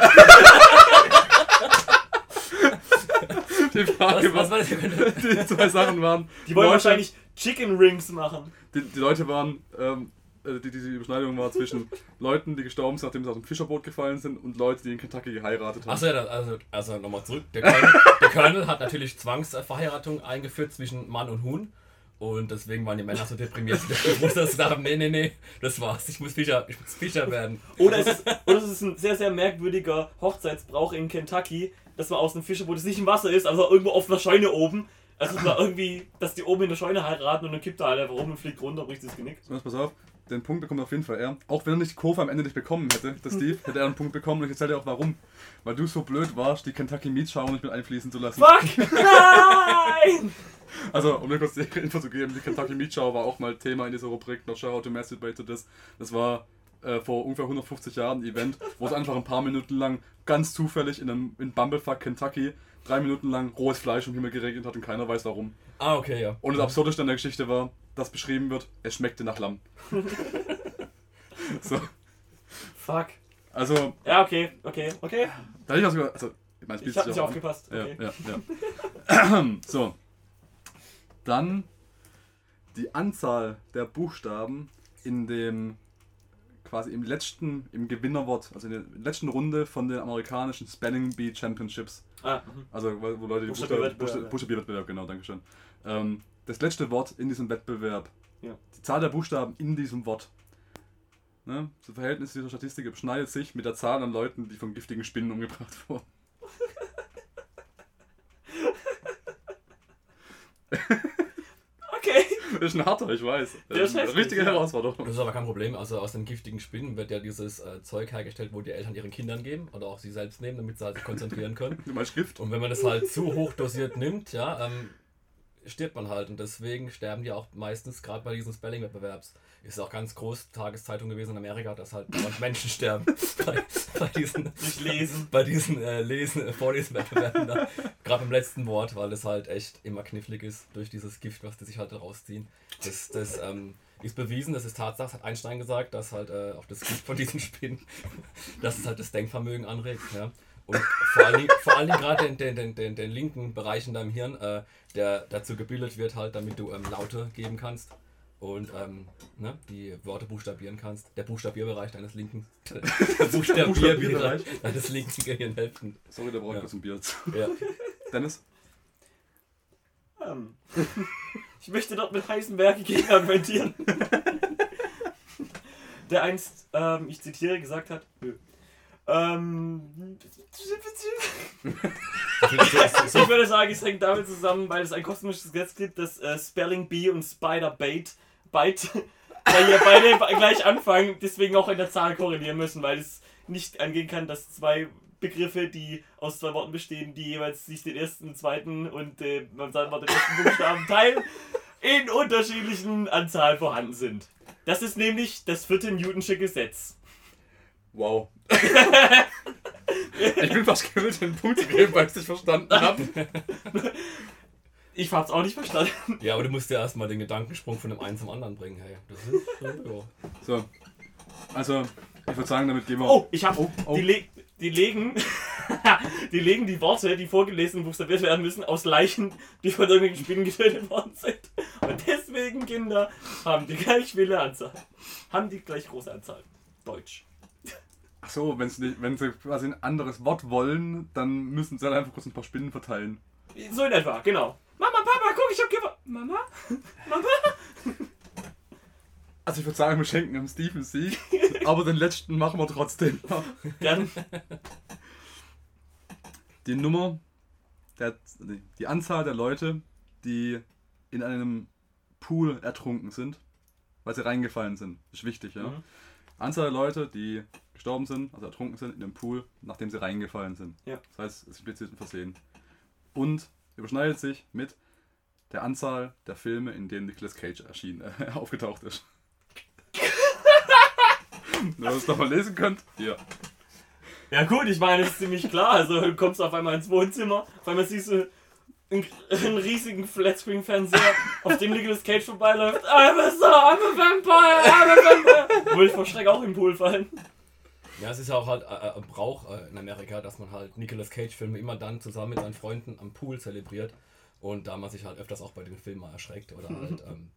Die Frage Was, was war, die zwei Sachen waren. Die wollen Leute- wahrscheinlich Chicken Rings machen. Die, die Leute waren, ähm, äh, die, die, Überschneidung war zwischen Leuten, die gestorben sind, nachdem sie aus dem Fischerboot gefallen sind, und Leute, die in Kentucky geheiratet haben. Achso, ja, also, also nochmal zurück. Der Colonel, der Colonel hat natürlich Zwangsverheiratung eingeführt zwischen Mann und Huhn. Und deswegen waren die Männer so deprimiert, dass sie dachten, nee, nee, nee, das war's, ich muss Fischer, ich muss Fischer werden. Oder es, ist, oder es ist ein sehr, sehr merkwürdiger Hochzeitsbrauch in Kentucky, dass man aus einem Fischerboot, das nicht im Wasser ist, also irgendwo auf einer Scheune oben, also dass man irgendwie, dass die oben in der Scheune heiraten und dann kippt er halt einfach rum und fliegt runter und bricht das Genick. So, pass auf, den Punkt bekommt auf jeden Fall er. Auch wenn er nicht die Kurve am Ende nicht bekommen hätte, der Steve, hätte er einen Punkt bekommen und ich erzähle dir auch warum. Weil du so blöd warst, die Kentucky Meat Show nicht mit einfließen zu lassen. Fuck! Nein! Also, um mir kurz die Info zu geben, die Kentucky Meat Show war auch mal Thema in dieser Rubrik, noch Shout out to Masturbate to this. Das war äh, vor ungefähr 150 Jahren ein Event, wo es einfach ein paar Minuten lang ganz zufällig in, einem, in Bumblefuck, Kentucky, drei Minuten lang rohes Fleisch im Himmel geregnet hat und keiner weiß warum. Ah, okay, ja. Und das Absurdeste an der Geschichte war, dass beschrieben wird, es schmeckte nach Lamm. so, Fuck. also, Ja, okay, okay, okay. da ich auch sogar, also, ich meine, Ich hab nicht aufgepasst. Ja, Okay. ja, ja. so. Dann die Anzahl der Buchstaben in dem quasi im letzten, im Gewinnerwort, also in der letzten Runde von den amerikanischen Spelling Bee Championships. Ah, mhm. Also wo Leute die Buchstabierwettbewerb, Buchsta- ja. Buchstabierwettbewerb, genau, danke schön. Ähm, das letzte Wort in diesem Wettbewerb. Ja. Die Zahl der Buchstaben in diesem Wort. Ne? Das Verhältnis dieser Statistik überschneidet sich mit der Zahl an Leuten, die von giftigen Spinnen umgebracht wurden. Das ist ein harter, ich weiß. Der ist eine heftig, richtige ja. Herausforderung. Das ist aber kein Problem. Also aus den giftigen Spinnen wird ja dieses äh, Zeug hergestellt, wo die Eltern ihren Kindern geben oder auch sie selbst nehmen, damit sie halt sich konzentrieren können. Du meinst Gift? Und wenn man das halt zu hoch dosiert nimmt, ja, ähm, stirbt man halt. Und deswegen sterben die auch meistens, gerade bei diesen Spelling-Wettbewerbs. Ist auch ganz groß Tageszeitung gewesen in Amerika, dass halt Menschen sterben bei, bei diesen, Lesen. bei diesen äh, Lesen, äh, Vorlesen-Wettbewerben. Gerade beim letzten Wort, weil es halt echt immer knifflig ist durch dieses Gift, was die sich halt rausziehen. Das, das ähm, ist bewiesen, das ist Tatsache, hat Einstein gesagt, dass halt äh, auch das Gift von diesen Spinnen, dass es halt das Denkvermögen anregt. Ja. Und vor allen Dingen, vor allen Dingen gerade den, den, den, den, den linken Bereich in deinem Hirn, äh, der dazu gebildet wird, halt, damit du ähm, Laute geben kannst und ähm, ne, die Worte buchstabieren kannst. Der Buchstabierbereich deines linken der Buchstabierbereich deines linken Gehirnhälften. Sorry, da brauche ich Ja. kurz ein Bier dazu. Ja. Dennis? Ähm, ich möchte dort mit heißen Werken gegen argumentieren. Der einst, ähm, ich zitiere, gesagt hat, nö. Ähm, ich würde sagen, es hängt damit zusammen, weil es ein kosmisches Gesetz gibt, dass äh, Spelling Bee und Spider Bait, Bite, weil hier beide gleich anfangen, deswegen auch in der Zahl korrelieren müssen, weil es nicht angehen kann, dass zwei Begriffe, die aus zwei Worten bestehen, die jeweils sich den ersten, zweiten und äh, man sagt mal den ersten Buchstaben teilen, in unterschiedlichen Anzahlen vorhanden sind. Das ist nämlich das vierte Newtonsche Gesetz. Wow. ich bin fast gewillt, den Punkt zu geben, weil ich es nicht verstanden habe. Ich hab's auch nicht verstanden. ja, aber du musst ja erstmal den Gedankensprung von dem einen zum anderen bringen. Hey, das ist, äh, ja. So. Also, ich würde sagen, damit gehen wir. Oh, ich hab. Oh, oh. Die, le die legen. die legen die Worte, die vorgelesen und buchstabiert werden müssen, aus Leichen, die von irgendwelchen Spinnen getötet worden sind. Und deswegen, Kinder, haben die gleich viele Anzahl. Haben die gleich große Anzahl. Deutsch. Ach so, wenn's nicht, wenn sie quasi ein anderes Wort wollen, dann müssen sie dann einfach kurz ein paar Spinnen verteilen. So in etwa, genau. Mama, Papa, guck, ich hab gewonnen. Mama? Mama? Also ich würde sagen, wir schenken dem Steve einen Sieg, aber den letzten machen wir trotzdem. Dann. Die Nummer, der, die Anzahl der Leute, die in einem Pool ertrunken sind, weil sie reingefallen sind, ist wichtig, ja. Mhm. Anzahl der Leute, die gestorben sind, also ertrunken sind in dem Pool, nachdem sie reingefallen sind. Ja. Das heißt, es ist implizit ein Versehen. Und überschneidet sich mit der Anzahl der Filme, in denen Nicolas Cage erschienen, äh, aufgetaucht ist. Wenn ihr das nochmal lesen könnt, hier. Ja gut, ich meine, das ist ziemlich klar. Also du kommst auf einmal ins Wohnzimmer, auf einmal siehst du einen, einen riesigen Flatscreen-Fernseher, auf dem Nicolas Cage vorbeiläuft. I'm a star, I'm a vampire, I'm a vampire. Würde ich vor Schreck auch im Pool fallen. Ja, es ist ja auch halt äh, ein Brauch äh, in Amerika, dass man halt Nicolas Cage-Filme immer dann zusammen mit seinen Freunden am Pool zelebriert. Und da man sich halt öfters auch bei den Filmen mal erschreckt oder halt ähm,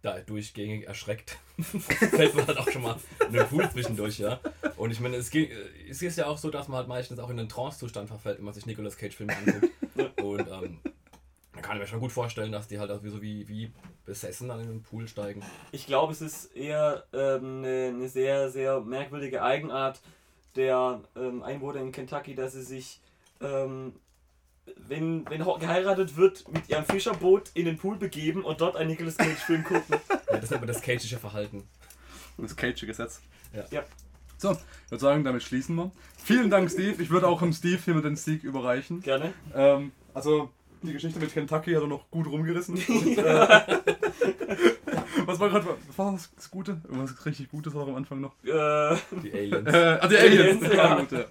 da durchgängig erschreckt, fällt man halt auch schon mal in den Pool zwischendurch, ja. Und ich meine, es, geht, äh, es ist ja auch so, dass man halt meistens auch in einen Trance-Zustand verfällt, wenn man sich Nicolas Cage-Filme anguckt. Und ähm, da kann ich mir schon gut vorstellen, dass die halt auch wie so wie, wie besessen dann in den Pool steigen. Ich glaube, es ist eher ähm, eine, eine sehr, sehr merkwürdige Eigenart der ähm, Einwohner in Kentucky, dass sie sich, ähm, wenn, wenn geheiratet wird, mit ihrem Fischerboot in den Pool begeben und dort einen Nicolas Cage-Film gucken. Ja, das nennt man das Cageische Verhalten. Das Cage-Gesetz. Ja. Ja. So, ich würde sagen, damit schließen wir. Vielen Dank, Steve. Ich würde auch dem Steve hier mit den Sieg überreichen. Gerne. Ähm, also, die Geschichte mit Kentucky hat er noch gut rumgerissen. Und, äh, was war gerade, was war das Gute? Was richtig Gutes war am Anfang noch. Äh, Die Aliens. Äh, ah, die Aliens. Aliens, ja. Gut, ja.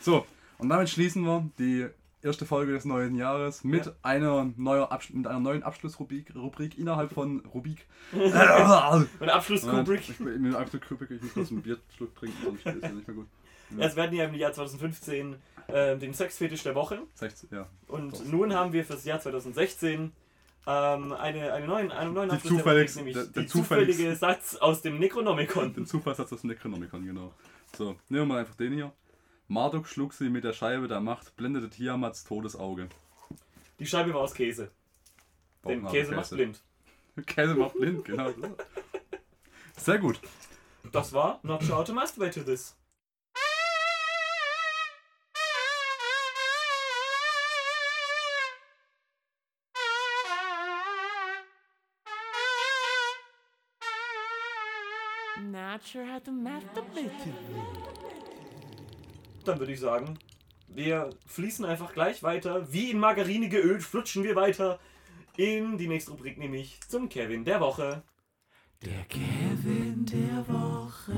So, und damit schließen wir die erste Folge des neuen Jahres mit, Ja. einer, neuer Absch mit einer neuen Abschlussrubrik Rubrik innerhalb von Rubik. und Abschluss Kubrick. Ich bin mit Abschluss Kubrick, ich muss kurz einen Bierschluck trinken, sonst ist ja nicht mehr gut. Erst werden ja im Jahr 2015 ähm, den Sexfetisch der Woche. 16, ja. Und Doch. nun haben wir fürs Jahr 2016 ähm, eine, eine neuen, einen neuen Die zufällig- nämlich der- der die zufällige Satz aus dem Necronomicon. Den Zufallssatz aus dem Necronomicon, genau. So, nehmen wir mal einfach den hier. Marduk schlug sie mit der Scheibe der Macht, blendete Tiamats Todesauge. Die Scheibe war aus Käse. Den Bauchnabelkäse. Käse macht blind. Käse macht blind, genau. Sehr gut. Das war Not Sure How to Masturbate to This. Not sure how to masturbate. Dann würde ich sagen, wir fließen einfach gleich weiter. Wie in Margarine geölt flutschen wir weiter in die nächste Rubrik, nämlich zum Kevin der Woche. Der Kevin der Woche.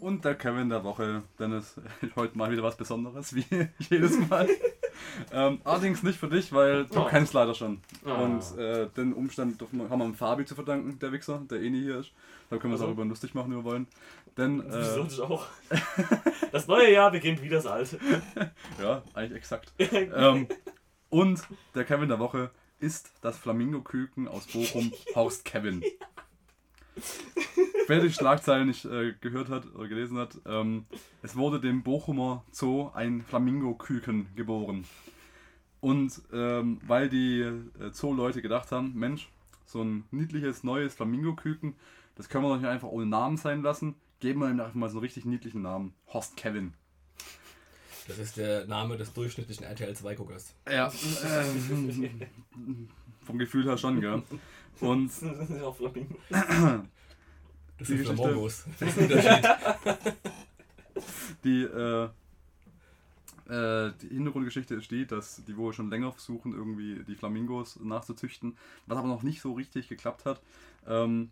Und der Kevin der Woche, Dennis, heute mal wieder was Besonderes, wie jedes Mal. Ähm, allerdings nicht für dich, weil du Oh. kennst leider schon. Oh. Und äh, den Umstand wir- haben wir dem Fabi zu verdanken, der Wichser, der eh nie hier ist. Da können wir uns Also. auch über lustig machen, wie wir wollen. Denn, Wieso äh, ich auch? Das neue Jahr beginnt wie das alte. ja, eigentlich exakt. ähm, und der Kevin der Woche ist das Flamingo-Küken aus Bochum, Horst Kevin. Wer die Schlagzeilen nicht äh, gehört hat oder gelesen hat, ähm, es wurde dem Bochumer Zoo ein Flamingo-Küken geboren. Und ähm, weil die äh, Zoo-Leute gedacht haben, Mensch, so ein niedliches neues Flamingo-Küken, das können wir doch nicht einfach ohne Namen sein lassen, geben wir ihm einfach mal so einen richtig niedlichen Namen. Horst Kevin. Das ist der Name des durchschnittlichen RTL 2-Guckers. Ja, ähm, vom Gefühl her schon, gell. Und Das ist Die sind Geschichte-. Das ist der Unterschied. die, äh, äh, die Hintergrundgeschichte ist die, dass die wohl schon länger versuchen, irgendwie die Flamingos nachzuzüchten, was aber noch nicht so richtig geklappt hat. Ähm,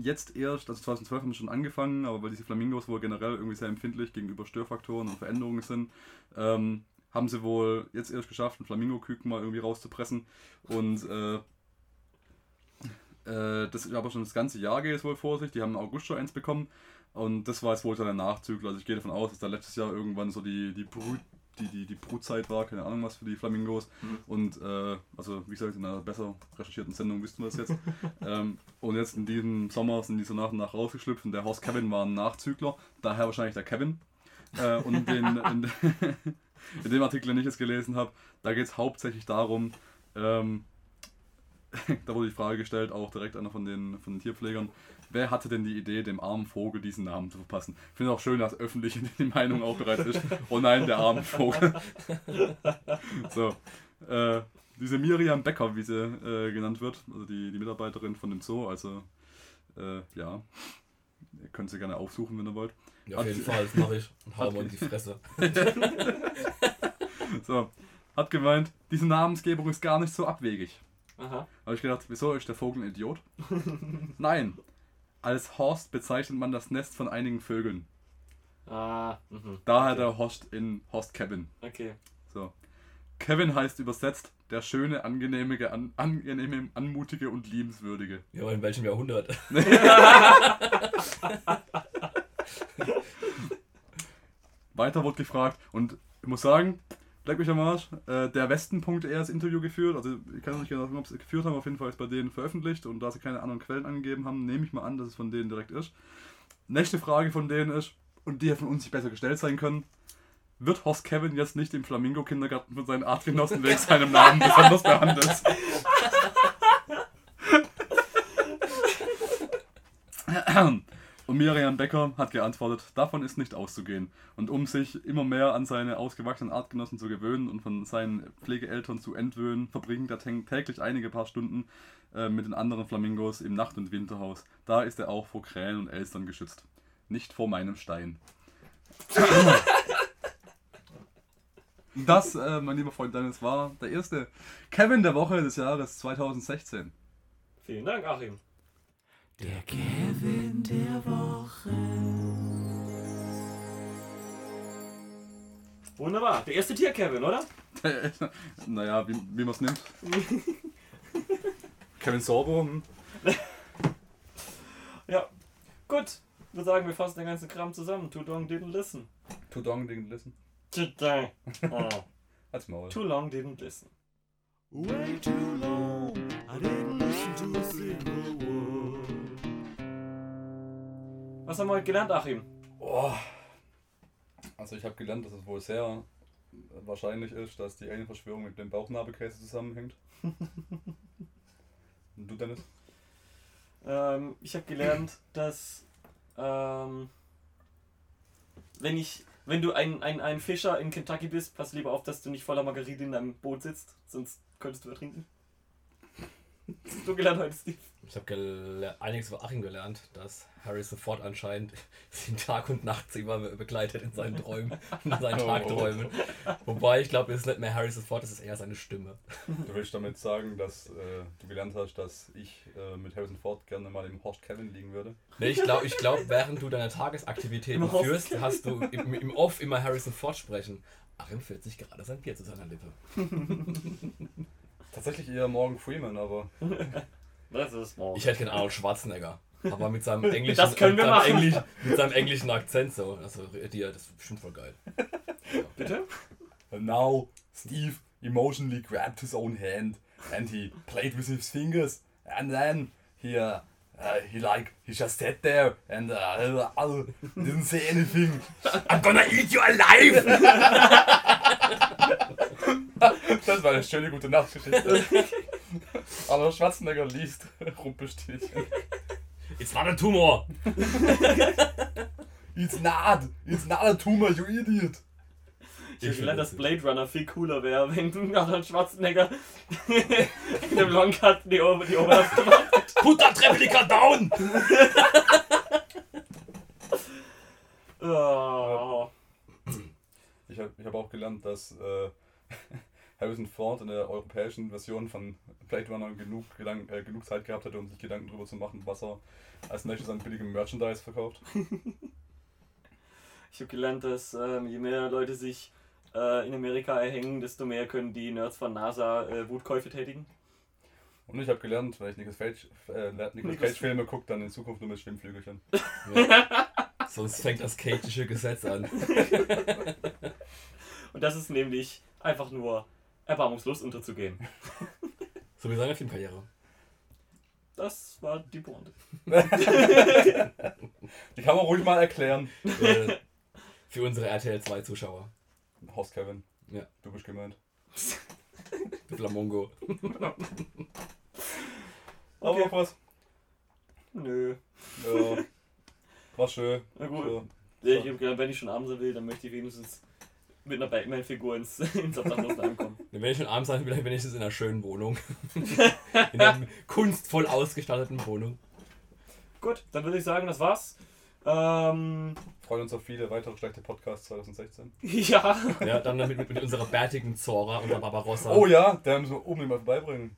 jetzt erst, also 2012 haben sie schon angefangen, aber weil diese Flamingos wohl generell irgendwie sehr empfindlich gegenüber Störfaktoren und Veränderungen sind, ähm, haben sie wohl jetzt erst geschafft, einen Flamingo-Küken mal irgendwie rauszupressen. Und äh, äh, das aber schon das ganze Jahr geht es wohl vor sich. Die haben im August schon eins bekommen. Und das war jetzt wohl so der Nachzügler. Also ich gehe davon aus, dass da letztes Jahr irgendwann so die, die, Brut, die, die, die Brutzeit war, keine Ahnung was für die Flamingos. Mhm. Und äh, also wie gesagt, in einer besser recherchierten Sendung wüssten wir das jetzt. ähm, und jetzt in diesem Sommer sind die so nach und nach rausgeschlüpft und der Horst Kevin war ein Nachzügler, daher wahrscheinlich der Kevin. Äh, und in, in, in dem Artikel, den ich jetzt gelesen habe, da geht es hauptsächlich darum, ähm, da wurde die Frage gestellt, auch direkt einer von den, von den Tierpflegern, wer hatte denn die Idee, dem armen Vogel diesen Namen zu verpassen? Ich finde auch schön, dass öffentlich die Meinung auch bereits ist, oh nein, der arme Vogel. so, äh, diese Miriam Becker, wie sie äh, genannt wird, also die, die Mitarbeiterin von dem Zoo, also äh, ja, ihr könnt sie gerne aufsuchen, wenn ihr wollt. Ja, auf Hat- jeden Fall, das mache ich. Und hau mal in die Fresse. So, hat gemeint, diese Namensgebung ist gar nicht so abwegig. Aha. Habe ich gedacht, wieso ist der Vogel ein Idiot? Nein, als Horst bezeichnet man das Nest von einigen Vögeln. Ah, mhm. Daher der Horst in Horst Kevin. Okay. So. Kevin heißt übersetzt der schöne, angenehme, an, angenehme, anmutige und liebenswürdige. Ja, aber in welchem Jahrhundert? Weiter wird gefragt und ich muss sagen, leck mich am Arsch, äh, der Westen.er das Interview geführt, also ich kann nicht genau sagen, ob sie es geführt haben, auf jeden Fall ist bei denen veröffentlicht. Und da sie keine anderen Quellen angegeben haben, nehme ich mal an, dass es von denen direkt ist. Nächste Frage von denen ist, und die ja von uns nicht besser gestellt sein können, wird Horst Kevin jetzt nicht im Flamingo-Kindergarten von seinen Artgenossen wegen seinem Namen besonders behandelt? Und Miriam Becker hat geantwortet, davon ist nicht auszugehen. Und um sich immer mehr an seine ausgewachsenen Artgenossen zu gewöhnen und von seinen Pflegeeltern zu entwöhnen, verbringt er tä- täglich einige paar Stunden äh, mit den anderen Flamingos im Nacht- und Winterhaus. Da ist er auch vor Krähen und Elstern geschützt. Nicht vor meinem Stein. Das, äh, mein lieber Freund Dennis, war der erste Kevin der Woche des Jahres 2016. Vielen Dank, Achim. Der Kevin der Woche. Wunderbar. Der erste Tier, Kevin, oder? naja, wie, wie man es nimmt. Kevin Sorbo. hm? Ja. Gut. Ich würde sagen, wir fassen den ganzen Kram zusammen. Too long didn't listen. Too long didn't listen. Too long. Oh. Halt's Maul. Too long didn't listen. Way too long. I didn't listen to a single Was haben wir heute gelernt, Achim? Oh. Also ich habe gelernt, dass es wohl sehr wahrscheinlich ist, dass die Alien-Verschwörung mit dem Bauchnabelkäse zusammenhängt. Und du, Dennis? Ähm, ich habe gelernt, dass ähm, wenn ich, wenn du ein, ein, ein Fischer in Kentucky bist, pass lieber auf, dass du nicht voller Margarine in deinem Boot sitzt, sonst könntest du ertrinken. Du gelernt heute, Steve? Ich habe einiges über Achim gelernt, dass Harrison Ford anscheinend ihn Tag und Nacht immer begleitet in seinen Träumen, in seinen Oh. Tagträumen. Wobei ich glaube, es ist nicht mehr Harrison Ford, es ist eher seine Stimme. Du willst damit sagen, dass äh, du gelernt hast, dass ich äh, mit Harrison Ford gerne mal im Horst Kevin liegen würde? Nee, ich glaube, ich glaub, während du deine Tagesaktivitäten führst, hast du im, im Off immer Harrison Ford sprechen. Achim führt sich gerade sein Bier zu seiner Lippe. Tatsächlich eher Morgan Freeman, aber Das ist morgen. Ich hätte den Arnold Schwarzenegger. Aber mit seinem englischen, Das können wir mit seinem machen. Englisch, mit seinem englischen Akzent so. Also dir, das ist bestimmt voll geil. Bitte? And now Steve emotionally grabbed his own hand and he played with his fingers and then he uh, uh, he like he just sat there and uh, didn't say anything. I'm gonna eat you alive. das war eine schöne gute Nachtgeschichte. Aber Schwarzenegger liest Rumpelstilzchen. It's not a tumor! It's not, it's not a tumor, you idiot. Ich hätte gelernt, dass Blade Runner viel cooler wäre, wenn du Arnold Schwarzenegger in einem Longcut die, Ober die Oberhälfte macht. Put that replica down! Oh. Ich habe ich hab auch gelernt, dass äh, Harrison Ford in der europäischen Version von Blade Runner genug, Gedank, äh, genug Zeit gehabt hätte, um sich Gedanken darüber zu machen, was er als nächstes an billigem Merchandise verkauft. Ich habe gelernt, dass ähm, je mehr Leute sich äh, in Amerika erhängen, desto mehr können die Nerds von NASA äh, Wutkäufe tätigen. Und ich habe gelernt, wenn ich Nicolas Cage, äh, Nicolas Cage Filme gucke, dann in Zukunft nur mit Schwimmflügelchen. Sonst fängt das Cageische Gesetz an. Und das ist nämlich einfach nur erbarmungslos unterzugehen. So wie seine Filmkarriere. Das war die Pointe. Die kann man ruhig mal erklären. Äh, Für unsere RTL 2 Zuschauer. Horst Kevin. Ja. Du bist gemeint. Flamongo. Aber noch was? Nö. Ja. War schön. Na gut. So. Ja, ich wenn ich schon abends will, dann möchte ich wenigstens mit einer Batman-Figur ins, ins Obdachlosenheim kommen. Wenn ich schon abends sein will, wenigstens in einer schönen Wohnung. In einer kunstvoll ausgestatteten Wohnung. Gut, dann würde ich sagen, das war's. Ähm, Freuen uns auf viele weitere schlechte Podcasts 2016. ja. Ja, dann mit, mit, mit unserer bärtigen Zora, unserer Barbarossa. Oh ja, der müssen wir unbedingt mal vorbeibringen.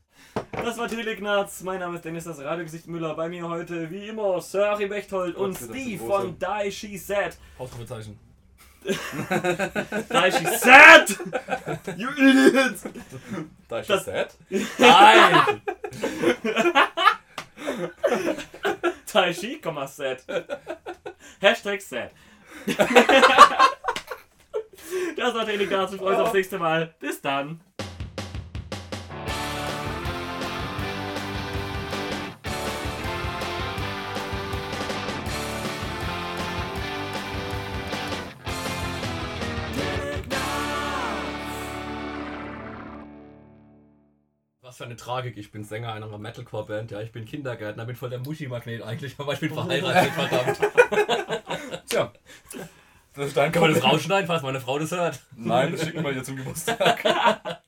Das war Telegnaz. Mein Name ist Dennis, das Radiogesicht Müller. Bei mir heute, wie immer, Sir Achim Bechtold und Steve von Die She Said. Ausrufezeichen. Die She Said! You idiot! Da ist das sad. Nein! Tai Chi, Said. Hashtag Sad. Das war Telegnaz. Wir freuen uns aufs nächste Mal. Bis dann. Für eine Tragik. Ich bin Sänger einer Metalcore-Band. Ja, ich bin Kindergärtner, bin voll der Muschi-Magnet eigentlich, aber ich bin verheiratet, verdammt. Tja. Das ist dein Kann man das rausschneiden, falls meine Frau das hört? Nein, das schicken wir dir zum Geburtstag.